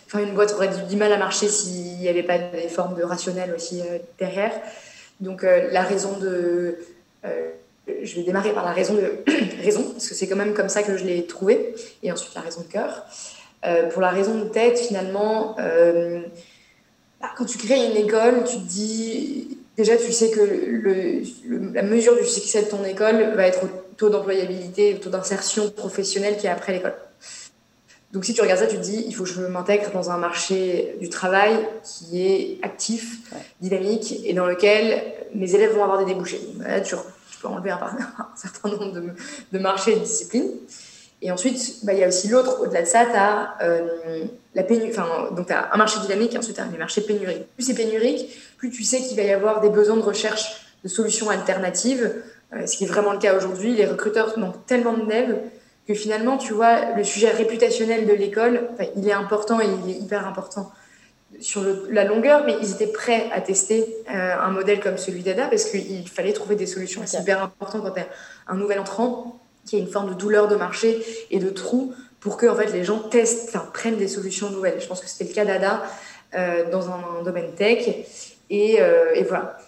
enfin une boîte aurait du, mal à marcher s'il n'y avait pas des formes de rationnel aussi derrière. Donc la raison de je vais démarrer par la raison de [clears throat] raison parce que c'est quand même comme ça que je l'ai trouvé et ensuite la raison de cœur. Pour la raison de tête finalement bah, quand tu crées une école tu te dis déjà, tu sais que le, la mesure du succès de ton école va être au taux d'employabilité, au taux d'insertion professionnelle qui est après l'école. Donc si tu regardes ça, tu te dis, il faut que je m'intègre dans un marché du travail qui est actif, dynamique, et dans lequel mes élèves vont avoir des débouchés. Là, tu, peux enlever [laughs] un, certain nombre de, de, marchés et de disciplines. Et ensuite, bah, il y a aussi l'autre, au-delà de ça, tu as euh, la donc as un marché dynamique et ensuite tu as les marchés pénuriques. Plus c'est pénurique, plus tu sais qu'il va y avoir des besoins de recherche de solutions alternatives, euh, ce qui est vraiment le cas aujourd'hui. Les recruteurs manquent tellement de devs que finalement, tu vois, le sujet réputationnel de l'école, il est important et il est hyper important sur la longueur, mais ils étaient prêts à tester euh, un modèle comme celui d'ADA parce qu'il fallait trouver des solutions. C'est hyper important quand tu es un nouvel entrant qui a une forme de douleur de marché et de trou pour que en fait, les gens testent, prennent des solutions nouvelles. Je pense que c'était le cas d'ADA euh, dans un, domaine tech. Et, euh, et, voilà.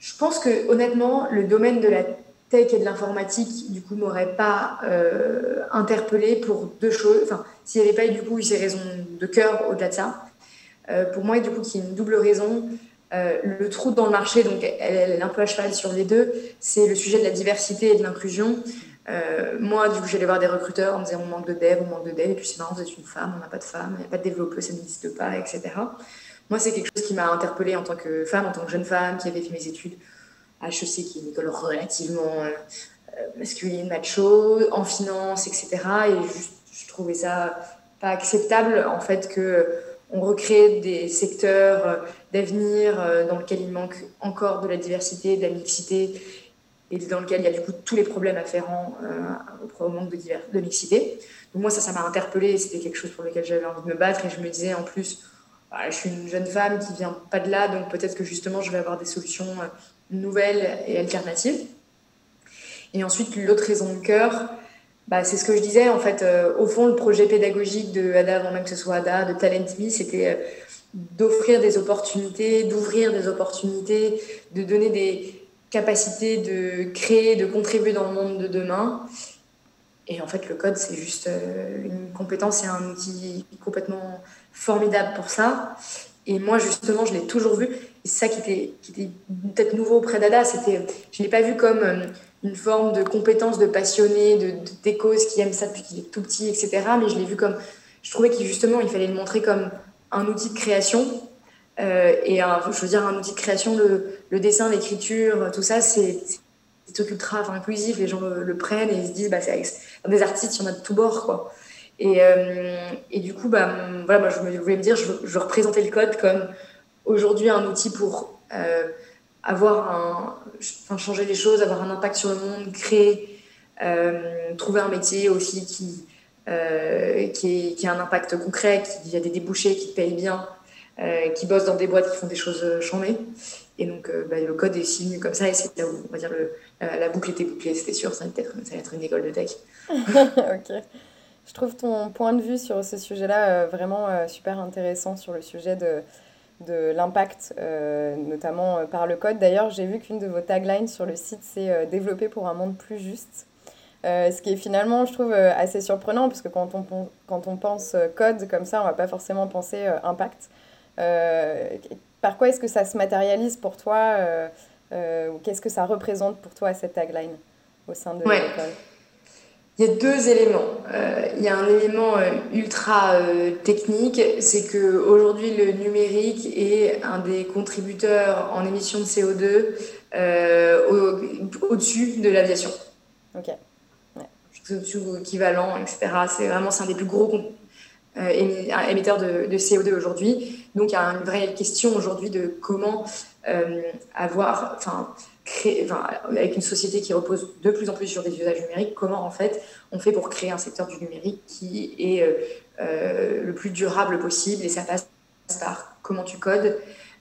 Je pense que honnêtement, le domaine de la tech et de l'informatique, du coup, m'aurait pas euh, interpellé pour deux choses. Enfin, s'il n'y avait pas eu du coup ces raisons de cœur au-delà de ça. Euh, pour moi, du coup, qui est une double raison. Le trou dans le marché, donc elle, est un peu à cheval sur les deux, c'est le sujet de la diversité et de l'inclusion. Moi, du coup, j'allais voir des recruteurs en me disant on manque de dev, on manque de dev, et puis c'est marrant, vous êtes une femme, on n'a pas de femme, il n'y a pas de développeuse, ça n'existe pas, etc. Moi, c'est quelque chose qui m'a interpellée en tant que femme, en tant que jeune femme qui avait fait mes études HEC, qui est une école relativement euh, masculine, macho, en finance, etc. Et je trouvais ça pas acceptable, en fait, que on recrée des secteurs euh, d'avenir euh, dans lesquels il manque encore de la diversité, de la mixité, et dans lequel il y a du coup tous les problèmes afférents au manque de, de mixité. Donc moi, ça, ça m'a interpellée, c'était quelque chose pour lequel j'avais envie de me battre, et je me disais en plus, bah, je suis une jeune femme qui vient pas de là, donc peut-être que justement, je vais avoir des solutions nouvelles et alternatives. Et ensuite, l'autre raison de cœur, bah, c'est ce que je disais, en fait, euh, au fond, le projet pédagogique de ADA, avant même que ce soit ADA, de Talent Me, c'était euh, d'offrir des opportunités, d'ouvrir des opportunités, de donner des capacités de créer, de contribuer dans le monde de demain. Et en fait, le code, c'est juste euh, une compétence et un outil complètement formidable pour ça. Et moi, justement, je l'ai toujours vu. Et c'est ça qui était, peut-être nouveau auprès d'Ada. C'était, je ne l'ai pas vu comme euh, une forme de compétence de passionné, de, de qui aime ça depuis qu'il est tout petit, etc. Mais je l'ai vu comme. Je trouvais qu'il il fallait le montrer comme un outil de création. Euh, et je veux dire, un outil de création, le, le dessin, l'écriture, tout ça, c'est des trucs ultra inclusif. Les gens le, prennent et ils se disent, bah, c'est des artistes, il y en a de tous bords, quoi. Et, euh, et, du coup, bah, voilà, moi, je voulais me dire, je, représentais le code comme aujourd'hui un outil pour euh, avoir un, enfin, changer les choses, avoir un impact sur le monde, créer, euh, trouver un métier aussi qui, qui, a un impact concret, qui a des débouchés, qui paye bien, qui bosse dans des boîtes qui font des choses chambées. Et donc, bah, le code est signé comme ça, et c'est là où, on va dire, la boucle était bouclée, c'était sûr, ça allait, être, ça allait être une école de tech. [laughs] ok. Je trouve ton point de vue sur ce sujet-là euh, vraiment euh, super intéressant sur le sujet de, de l'impact, euh, notamment par le code. D'ailleurs, j'ai vu qu'une de vos taglines sur le site, c'est développer pour un monde plus juste. ce qui est finalement, je trouve, assez surprenant, parce que quand on, quand on pense code comme ça, on va pas forcément penser impact. Par quoi est-ce que ça se matérialise pour toi Qu'est-ce que ça représente pour toi, cette tagline, au sein de l'école? Il y a deux éléments. Euh, il y a un élément euh, ultra euh, technique, c'est qu'aujourd'hui le numérique est un des contributeurs en émissions de CO2 au-dessus de l'aviation. Ok. Ouais. Au-dessus équivalent, etc. C'est vraiment c'est un des plus gros émetteurs de, de CO2 aujourd'hui. Donc il y a une vraie question aujourd'hui de comment avoir, enfin, avec une société qui repose de plus en plus sur des usages numériques, comment en fait on fait pour créer un secteur du numérique qui est euh, euh, le plus durable possible et ça passe par comment tu codes,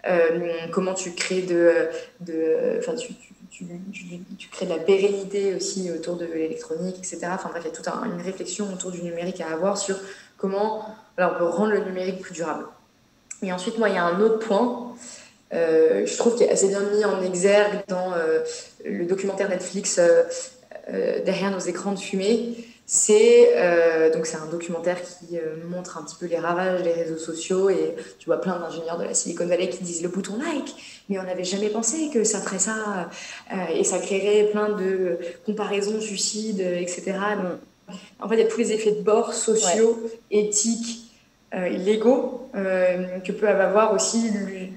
euh, comment tu crées de, de tu, tu, tu, crées de la pérennité aussi autour de l'électronique, etc. Enfin bref, il y a toute une réflexion autour du numérique à avoir sur comment alors, on peut rendre le numérique plus durable. Et ensuite, moi, il y a un autre point euh, je trouve qu'il est assez bien mis en exergue dans euh, le documentaire Netflix euh, Derrière nos écrans de fumée. c'est donc un documentaire qui montre un petit peu les ravages des réseaux sociaux et tu vois plein d'ingénieurs de la Silicon Valley qui disent le bouton like mais on n'avait jamais pensé que ça ferait ça et ça créerait plein de comparaisons suicides etc en fait il y a tous les effets de bord sociaux éthiques légaux que peut avoir aussi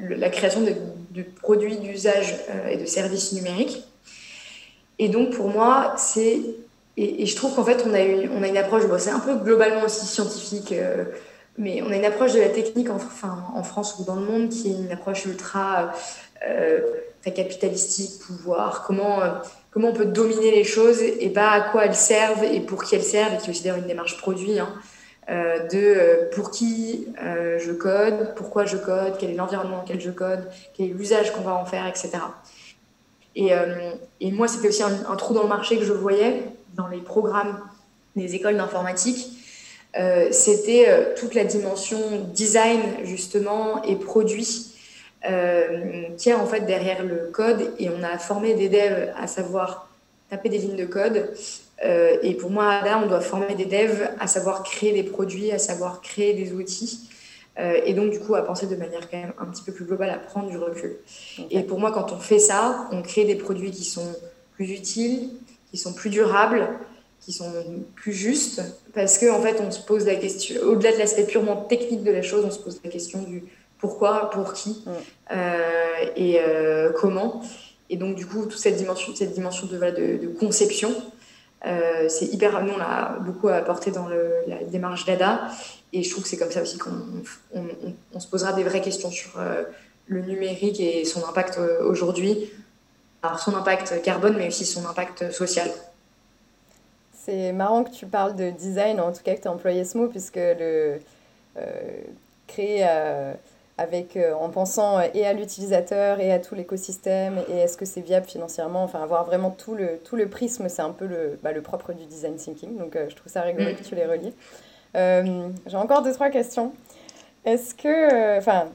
la création de, de produits d'usage et de services numériques. Et donc pour moi c'est et, je trouve qu'en fait, on a, une, on a une approche, bon, c'est un peu globalement aussi scientifique, euh, mais on a une approche de la technique en, enfin, en France ou dans le monde qui est une approche ultra euh, très capitalistique, pouvoir, comment, euh, comment on peut dominer les choses et pas à quoi elles servent et pour qui elles servent, et qui est aussi d'ailleurs une démarche produit, hein, de pour qui je code, pourquoi je code, quel est l'environnement dans lequel je code, quel est l'usage qu'on va en faire, etc. Et, et moi, c'était aussi un, un, trou dans le marché que je voyais dans les programmes des écoles d'informatique, euh, c'était euh, toute la dimension design justement et produit euh, qui est en fait derrière le code et on a formé des devs à savoir taper des lignes de code et pour moi là on doit former des devs à savoir créer des produits, à savoir créer des outils et donc du coup à penser de manière quand même un petit peu plus globale, à prendre du recul. Et pour moi quand on fait ça, on crée des produits qui sont plus utiles, qui sont plus durables, qui sont plus justes, parce qu'en en fait, on se pose la question, au-delà de l'aspect purement technique de la chose, on se pose la question du pourquoi, pour qui euh, et euh, comment. Et donc, du coup, toute cette dimension, cette dimension de, de, conception, euh, c'est hyper. Nous, on l'a beaucoup apporté dans le, la démarche d'ADA, et je trouve que c'est comme ça aussi qu'on on, on, se posera des vraies questions sur le numérique et son impact aujourd'hui alors son impact carbone, mais aussi son impact social. C'est marrant que tu parles de design, en tout cas que tu as employé ce mot, puisque le créer avec, euh, en pensant et à l'utilisateur et à tout l'écosystème, et est-ce que c'est viable financièrement, enfin avoir vraiment tout le, tout le prisme, c'est un peu le, bah, le propre du design thinking, donc je trouve ça rigolo mm. que tu les relies. J'ai encore deux, trois questions. Est-ce que, enfin,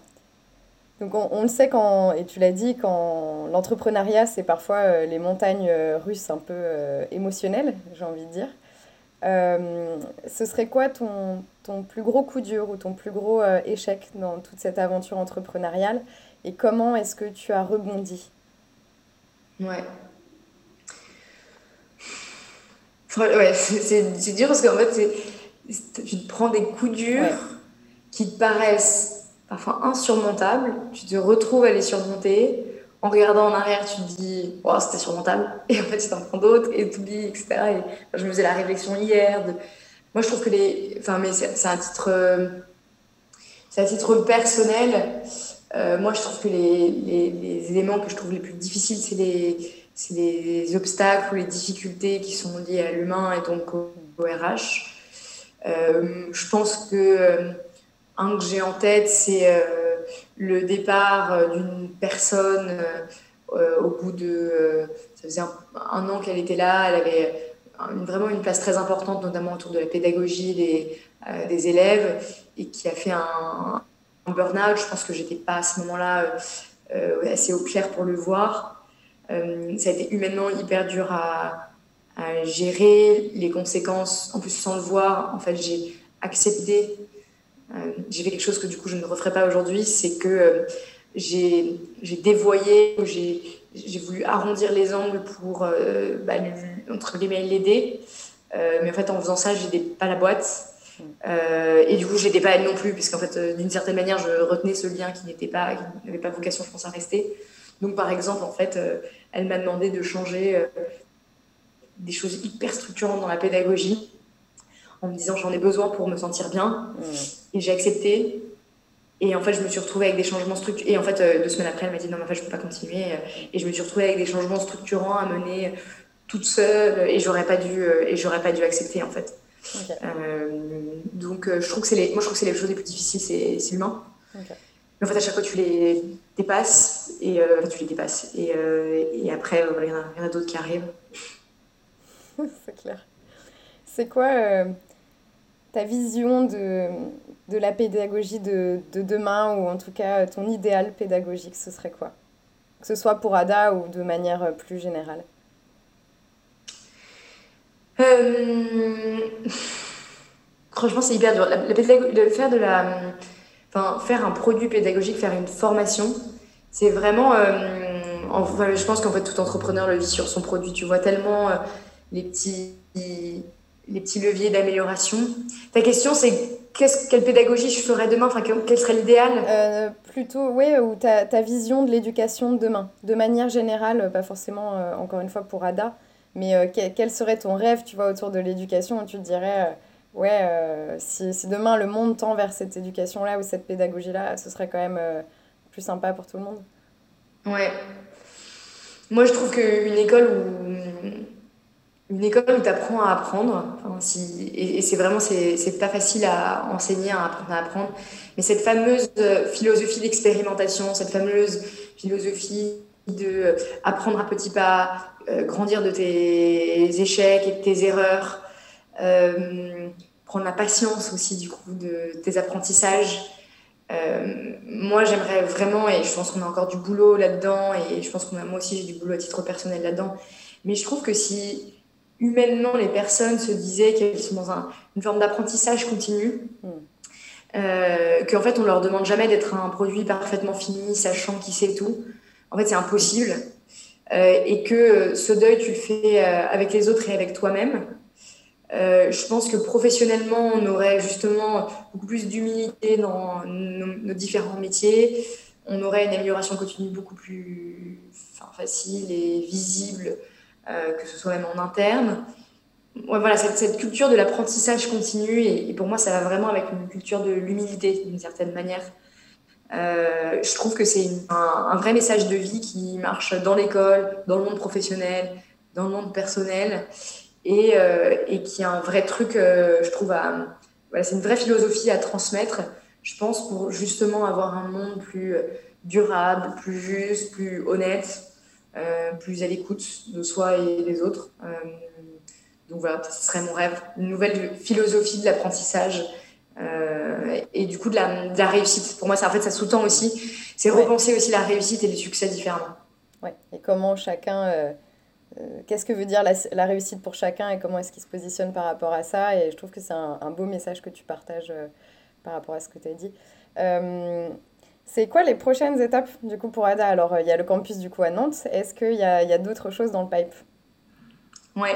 donc on, le sait quand, et tu l'as dit, quand l'entrepreneuriat, c'est parfois euh, les montagnes euh, russes un peu euh, émotionnelles, j'ai envie de dire. Ce serait quoi ton, ton plus gros coup dur ou ton plus gros échec dans toute cette aventure entrepreneuriale et comment est-ce que tu as rebondi? Ouais. Ouais, c'est dur parce qu'en fait, tu te prends des coups durs qui te paraissent parfois insurmontable, tu te retrouves à les surmonter. En regardant en arrière, tu te dis, oh, c'était surmontable. [laughs] Et en fait, tu t'en prends d'autres et tu oublies, etc. Et je me faisais la réflexion hier. Moi, je trouve que les. Enfin, mais c'est un titre. C'est un titre personnel. Euh, moi, je trouve que les, éléments que je trouve les plus difficiles, c'est les, les, obstacles ou les difficultés qui sont liés à l'humain et donc au, RH. Euh, je pense que un que j'ai en tête, c'est euh, le départ euh, d'une personne euh, au bout de. ça faisait un, an qu'elle était là, elle avait vraiment une place très importante, notamment autour de la pédagogie des, élèves, et qui a fait un, burn-out. Je pense que j'étais pas à ce moment-là assez au clair pour le voir. ça a été humainement hyper dur à, à, gérer les conséquences. En plus, sans le voir, en fait, j'ai accepté euh, j'ai fait quelque chose que du coup je ne referai pas aujourd'hui, c'est que euh, j'ai dévoyé, j'ai voulu arrondir les angles pour, euh, bah, entre guillemets, l'aider. mais en fait, en faisant ça, j'aidais pas la boîte. et du coup, je n'aidais pas elle non plus, puisqu'en fait, d'une certaine manière, je retenais ce lien qui n'était pas, qui n'avait pas vocation, je pense, à rester. Donc, par exemple, en fait, elle m'a demandé de changer des choses hyper structurantes dans la pédagogie en me disant j'en ai besoin pour me sentir bien. Mm. Et j'ai accepté. Et en fait, je me suis retrouvée avec des changements structurants. Et en fait, euh, deux semaines après, elle m'a dit non, mais en fait, je peux pas continuer. Et je me suis retrouvée avec des changements structurants à mener toute seule. Et j'aurais pas dû, euh, et j'aurais pas dû accepter, en fait. Euh, donc, je trouve que c'est les, moi, je trouve que c'est les choses les plus difficiles, c'est l'humain. Mais en fait, à chaque fois, tu les dépasses. Et tu les dépasses. Et, et après, il y en a, a d'autres qui arrivent. [laughs] c'est clair. C'est quoi ta vision de, de la pédagogie de, de, demain, ou en tout cas ton idéal pédagogique, ce serait quoi? Que ce soit pour Ada ou de manière plus générale Franchement, c'est hyper dur. La, de faire de la, enfin, faire un produit pédagogique, faire une formation, c'est vraiment. enfin, je pense qu'en fait, tout entrepreneur le vit sur son produit. Tu vois tellement les petits les petits leviers d'amélioration. Ta question, c'est quelle pédagogie je ferais demain? Enfin, Quel serait l'idéal? Euh, Plutôt, oui, ou ta, ta vision de l'éducation de demain. De manière générale, pas forcément, euh, encore une fois, pour Ada, mais euh, quel, serait ton rêve, tu vois, autour de l'éducation? Où tu te dirais, ouais, si, si, demain le monde tend vers cette éducation-là ou cette pédagogie-là, ce serait quand même plus sympa pour tout le monde Ouais. Moi, je trouve qu'une école où une école où tu apprends à apprendre. Si, et, c'est vraiment, c'est pas facile à enseigner, à apprendre à apprendre. Mais cette fameuse euh, philosophie d'expérimentation, cette fameuse philosophie de euh, apprendre à petits pas, euh, grandir de tes échecs et de tes erreurs, prendre la patience aussi du coup de tes apprentissages. moi, j'aimerais vraiment, et je pense qu'on a encore du boulot là-dedans, et je pense qu'on a moi aussi j'ai du boulot à titre personnel là-dedans. Mais je trouve que si humainement les personnes se disaient qu'elles sont dans une forme d'apprentissage continu. Mm. Euh, qu'en fait on leur demande jamais d'être un produit parfaitement fini, sachant qui c'est tout. En fait, c'est impossible. Euh, et que ce deuil, tu le fais euh, avec les autres et avec toi-même. je pense que professionnellement, on aurait justement beaucoup plus d'humilité dans nos, différents métiers. On aurait une amélioration continue beaucoup plus facile et visible euh, que ce soit même en interne. voilà, cette, culture de l'apprentissage continu, et, pour moi, ça va vraiment avec une culture de l'humilité, d'une certaine manière. Euh, je trouve que c'est un, vrai message de vie qui marche dans l'école, dans le monde professionnel, dans le monde personnel, et, euh, qui est un vrai truc, je trouve, c'est une vraie philosophie à transmettre, je pense, pour justement avoir un monde plus durable, plus juste, plus honnête, euh, plus à l'écoute de soi et des autres. Euh, donc voilà, ce serait mon rêve, une nouvelle philosophie de l'apprentissage euh, et du coup de la, réussite. Pour moi, ça, en fait, ça sous-tend aussi, c'est repenser aussi la réussite et le succès différemment. Ouais. Et comment chacun, qu'est-ce que veut dire la, réussite pour chacun et comment est-ce qu'il se positionne par rapport à ça? Et je trouve que c'est un, un, beau message que tu partages par rapport à ce que tu as dit. C'est quoi les prochaines étapes du coup pour Ada? Alors euh, il y a le campus du coup à Nantes. Est-ce qu'il y a, y a d'autres choses dans le pipe? Ouais,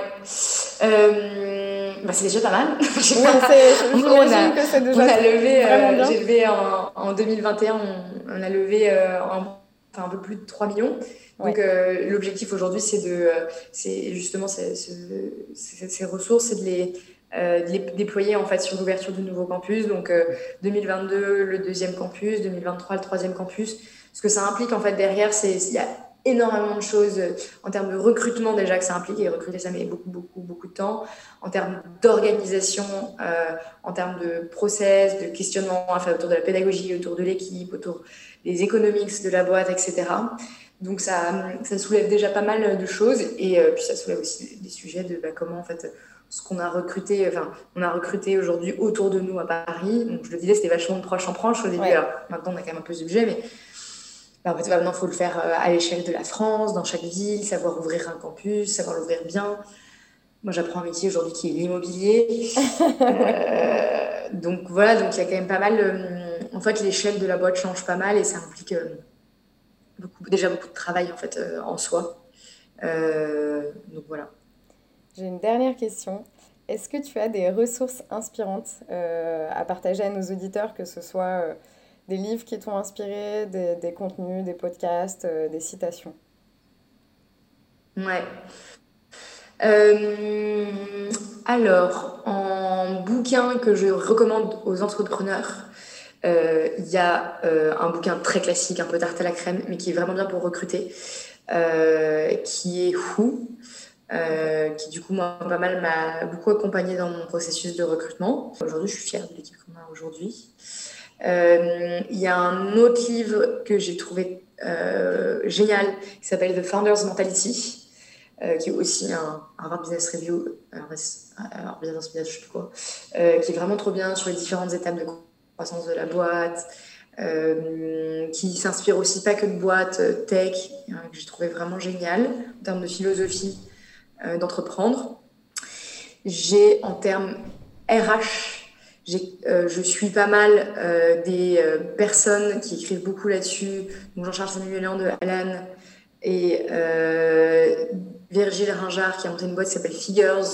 euh, bah c'est déjà pas mal. [laughs] oui, j'imagine que c'est déjà on a levé, euh, j'ai levé en, en, 2021, on, a levé un, enfin, un peu plus de 3 millions. Donc l'objectif aujourd'hui, c'est de, c'est justement ces, ces ressources, c'est de les euh, de déployer en fait sur l'ouverture du nouveau campus. Donc 2022 euh, le deuxième campus, 2023 le troisième campus. Ce que ça implique en fait derrière, c'est il y a énormément de choses euh, en termes de recrutement déjà que ça implique et recruter ça met beaucoup beaucoup beaucoup de temps en termes d'organisation en termes de process de questionnement enfin, autour de la pédagogie autour de l'équipe autour des économiques de la boîte etc donc ça, ça soulève déjà pas mal de choses et puis ça soulève aussi des sujets de bah, comment en fait ce qu'on a recruté, enfin, on a recruté aujourd'hui autour de nous à Paris. Donc, je le disais, c'était vachement de proche en proche au début. Alors, maintenant, on a quand même un peu budget, mais en fait, maintenant, il faut le faire euh, à l'échelle de la France, dans chaque ville, savoir ouvrir un campus, savoir l'ouvrir bien. Moi, j'apprends un métier aujourd'hui qui est l'immobilier. [laughs] euh, donc, voilà, donc il y a quand même pas mal. Euh, en fait, l'échelle de la boîte change pas mal et ça implique euh, beaucoup, déjà beaucoup de travail en fait en soi. donc, voilà. J'ai une dernière question. Est-ce que tu as des ressources inspirantes euh, à partager à nos auditeurs, que ce soit euh, des livres qui t'ont inspiré, des, contenus, des podcasts, euh, des citations? Ouais. alors, en bouquin que je recommande aux entrepreneurs, il y a un bouquin très classique, un peu tarte à la crème, mais qui est vraiment bien pour recruter, qui est Who? Qui du coup moi pas mal m'a beaucoup accompagné dans mon processus de recrutement. Aujourd'hui, je suis fière de l'équipe qu'on a aujourd'hui. Euh, il y a un autre livre que j'ai trouvé euh, génial qui s'appelle The Founders Mentality, qui est aussi un Harvard Business Review, Harvard Business Review, je sais plus quoi, qui est vraiment trop bien sur les différentes étapes de croissance de la boîte. qui s'inspire aussi pas que de boîtes tech, hein, que j'ai trouvé vraiment génial en termes de philosophie euh, d'entreprendre. J'ai en termes RH, je suis pas mal des personnes qui écrivent beaucoup là-dessus. Donc Jean-Charles Samuel de Alan et Virgile Ringard qui a monté une boîte qui s'appelle Figures,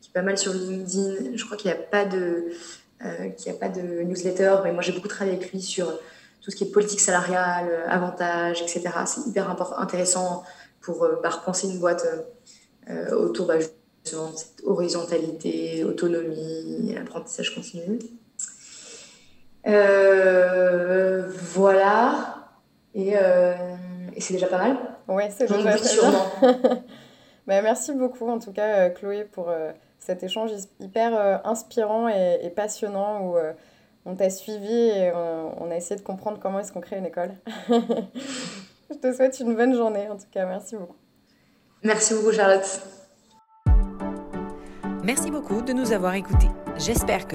qui est pas mal sur LinkedIn. Je crois qu'il n'y a pas de a pas de newsletter, mais moi j'ai beaucoup travaillé avec lui sur tout ce qui est politique salariale, avantages, etc. C'est hyper intéressant pour bah, repenser une boîte autour bah, cette horizontalité, autonomie, apprentissage continu. Euh, voilà. Et, euh, et c'est déjà pas mal. Oui, c'est déjà pas mal. [laughs] bah, merci beaucoup, en tout cas, euh, Chloé, pour cet échange hyper inspirant et, passionnant où on t'a suivi et on, a essayé de comprendre comment est-ce qu'on crée une école. [laughs] Je te souhaite une bonne journée, en tout cas. Merci beaucoup. Merci beaucoup, Charlotte. Merci beaucoup de nous avoir écoutés. J'espère que